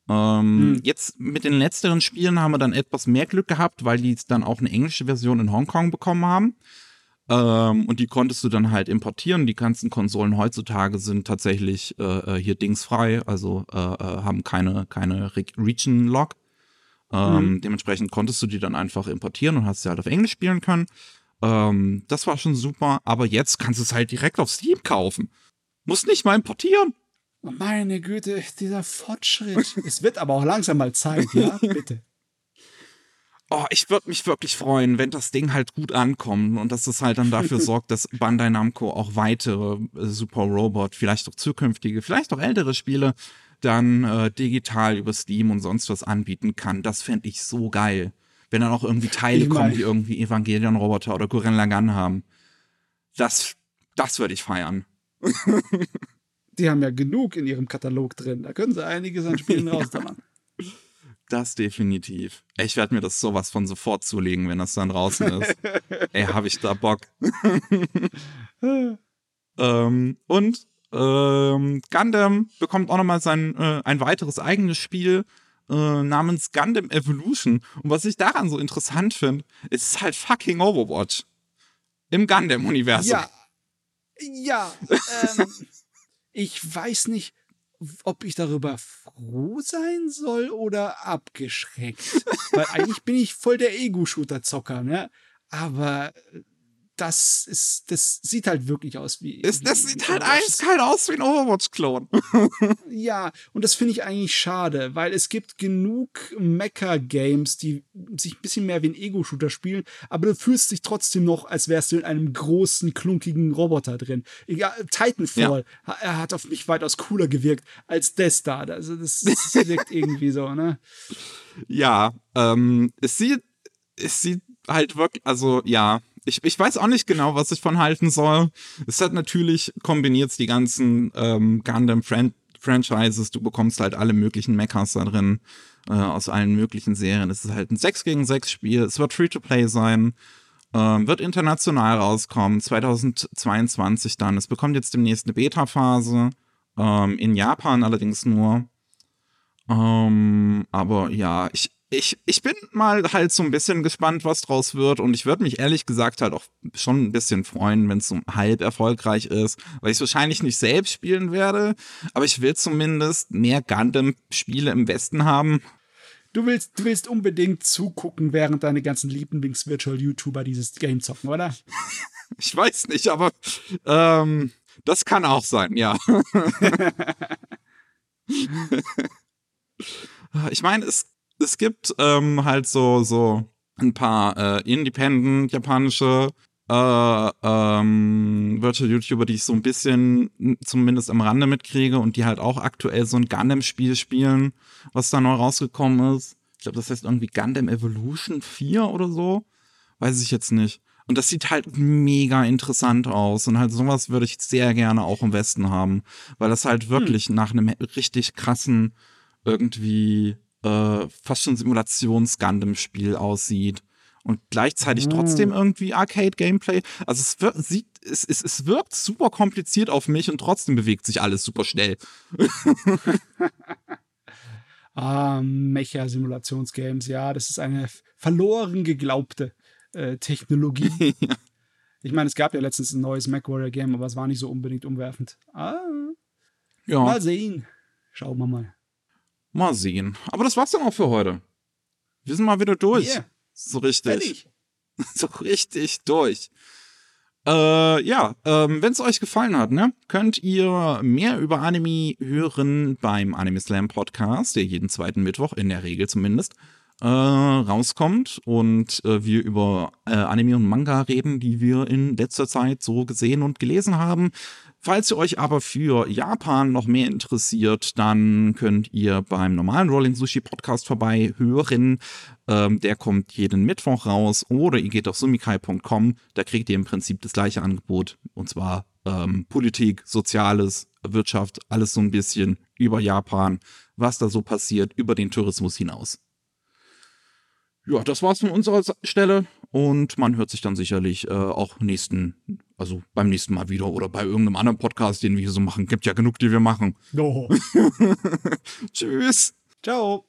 Ähm, Hm. Jetzt mit den letzteren Spielen haben wir dann etwas mehr Glück gehabt, weil die dann auch eine englische Version in Hongkong bekommen haben. Ähm, und die konntest du dann halt importieren. Die ganzen Konsolen heutzutage sind tatsächlich äh, äh, hier dingsfrei, also äh, äh, haben keine, keine Re Region-Lock. Ähm, Dementsprechend konntest du die dann einfach importieren und hast sie halt auf Englisch spielen können. Ähm, das war schon super, aber jetzt kannst du es halt direkt auf Steam kaufen. Musst nicht mal importieren. Meine Güte, dieser Fortschritt. *laughs* es wird aber auch langsam mal Zeit, ja? *laughs* Bitte. Oh, ich würde mich wirklich freuen, wenn das Ding halt gut ankommt und dass es halt dann dafür *laughs* sorgt, dass Bandai Namco auch weitere äh, Super Robot, vielleicht auch zukünftige, vielleicht auch ältere Spiele dann äh, digital über Steam und sonst was anbieten kann. Das fände ich so geil. Wenn dann auch irgendwie Teile Ich mein- kommen, die irgendwie Evangelion-Roboter oder Gurren Lagann haben. Das, das würde ich feiern. Die haben ja genug in ihrem Katalog drin. Da können sie einiges an Spielen *laughs* rausdonnern. Das definitiv. Ich werde mir das sowas von sofort zulegen, wenn das dann draußen ist. Ey, habe ich da Bock. *laughs* ähm, und ähm, Gundam bekommt auch nochmal sein äh, ein weiteres eigenes Spiel äh, namens Gundam Evolution. Und was ich daran so interessant finde, ist halt fucking Overwatch. Im Gundam-Universum. Ja. Ja. *laughs* Ähm, ich weiß nicht, ob ich darüber froh sein soll oder abgeschreckt. *laughs* Weil eigentlich bin ich voll der Ego-Shooter-Zocker, ne? Aber das ist, das sieht halt wirklich aus wie. Ist, das wie- sieht wie halt eiskalt aus wie ein Overwatch-Klon. *laughs* Ja, und das finde ich eigentlich schade, weil es gibt genug Mecha-Games, die sich ein bisschen mehr wie ein Ego-Shooter spielen, aber du fühlst dich trotzdem noch, als wärst du in einem großen, klunkigen Roboter drin. Egal, Titanfall, ha- er hat auf mich weitaus cooler gewirkt als das da. Also das, das wirkt irgendwie so, ne? Ja, ähm, es sieht, es sieht halt wirklich, also ja, ich, ich weiß auch nicht genau, was ich von halten soll. Es hat natürlich kombiniert die ganzen ähm, Gundam-Franchises, du bekommst halt alle möglichen Mechas da drin, äh, aus allen möglichen Serien. Es ist halt ein 6 gegen 6 Spiel, es wird Free-to-Play sein. Ähm, wird international rauskommen, 2022 dann. Es bekommt jetzt demnächst eine Beta-Phase, ähm, in Japan allerdings nur. Ähm, aber ja, ich, ich, ich bin mal halt so ein bisschen gespannt, was draus wird. Und ich würde mich ehrlich gesagt halt auch schon ein bisschen freuen, wenn es so halb erfolgreich ist, weil ich es wahrscheinlich nicht selbst spielen werde. Aber ich will zumindest mehr Gundam-Spiele im Westen haben. Du willst, du willst unbedingt zugucken, während deine ganzen Lieblings-Virtual-YouTuber dieses Game zocken, oder? *laughs* Ich weiß nicht, aber ähm, das kann auch sein, ja. *laughs* *laughs* ich meine, es, es gibt ähm, halt so, so ein paar äh, independent japanische äh, ähm, Virtual-YouTuber, die ich so ein bisschen zumindest am Rande mitkriege und die halt auch aktuell so ein Gundam-Spiel spielen, was da neu rausgekommen ist. Ich glaube, das heißt irgendwie Gundam Evolution 4 oder so. Weiß ich jetzt nicht. Und das sieht halt mega interessant aus. Und halt sowas würde ich sehr gerne auch im Westen haben. Weil das halt wirklich nach einem richtig krassen, irgendwie äh, fast schon Simulations-Gundam-Spiel aussieht. Und gleichzeitig trotzdem irgendwie Arcade-Gameplay. Also es, wird, sieht, es, es, es wirkt super kompliziert auf mich und trotzdem bewegt sich alles super schnell. *laughs* Ah, Mecha-Simulationsgames, ja, das ist eine verloren geglaubte äh, Technologie. *laughs* Ich meine, es gab ja letztens ein neues MacWarrior-Game, aber es war nicht so unbedingt umwerfend. Ah, Ja, mal sehen. Schauen wir mal. Mal sehen. Aber das war's dann auch für heute. Wir sind mal wieder durch. Yeah. So richtig. Fertig. *laughs* so richtig durch. Äh, ja, ähm, wenn es euch gefallen hat, ne, könnt ihr mehr über Anime hören beim Anime Slam Podcast, der jeden zweiten Mittwoch, in der Regel zumindest, äh, rauskommt und äh, wir über äh, Anime und Manga reden, die wir in letzter Zeit so gesehen und gelesen haben. Falls ihr euch aber für Japan noch mehr interessiert, dann könnt ihr beim normalen Rolling Sushi Podcast vorbei hören. Ähm, der kommt jeden Mittwoch raus. Oder ihr geht auf sumikai.com. Da kriegt ihr im Prinzip das gleiche Angebot. Und zwar ähm, Politik, Soziales, Wirtschaft, alles so ein bisschen über Japan, was da so passiert, über den Tourismus hinaus. Ja, das war's von unserer Stelle und man hört sich dann sicherlich äh, auch nächsten, also beim nächsten Mal wieder oder bei irgendeinem anderen Podcast, den wir hier so machen. Gibt ja genug, die wir machen. No. *laughs* Tschüss. Ciao.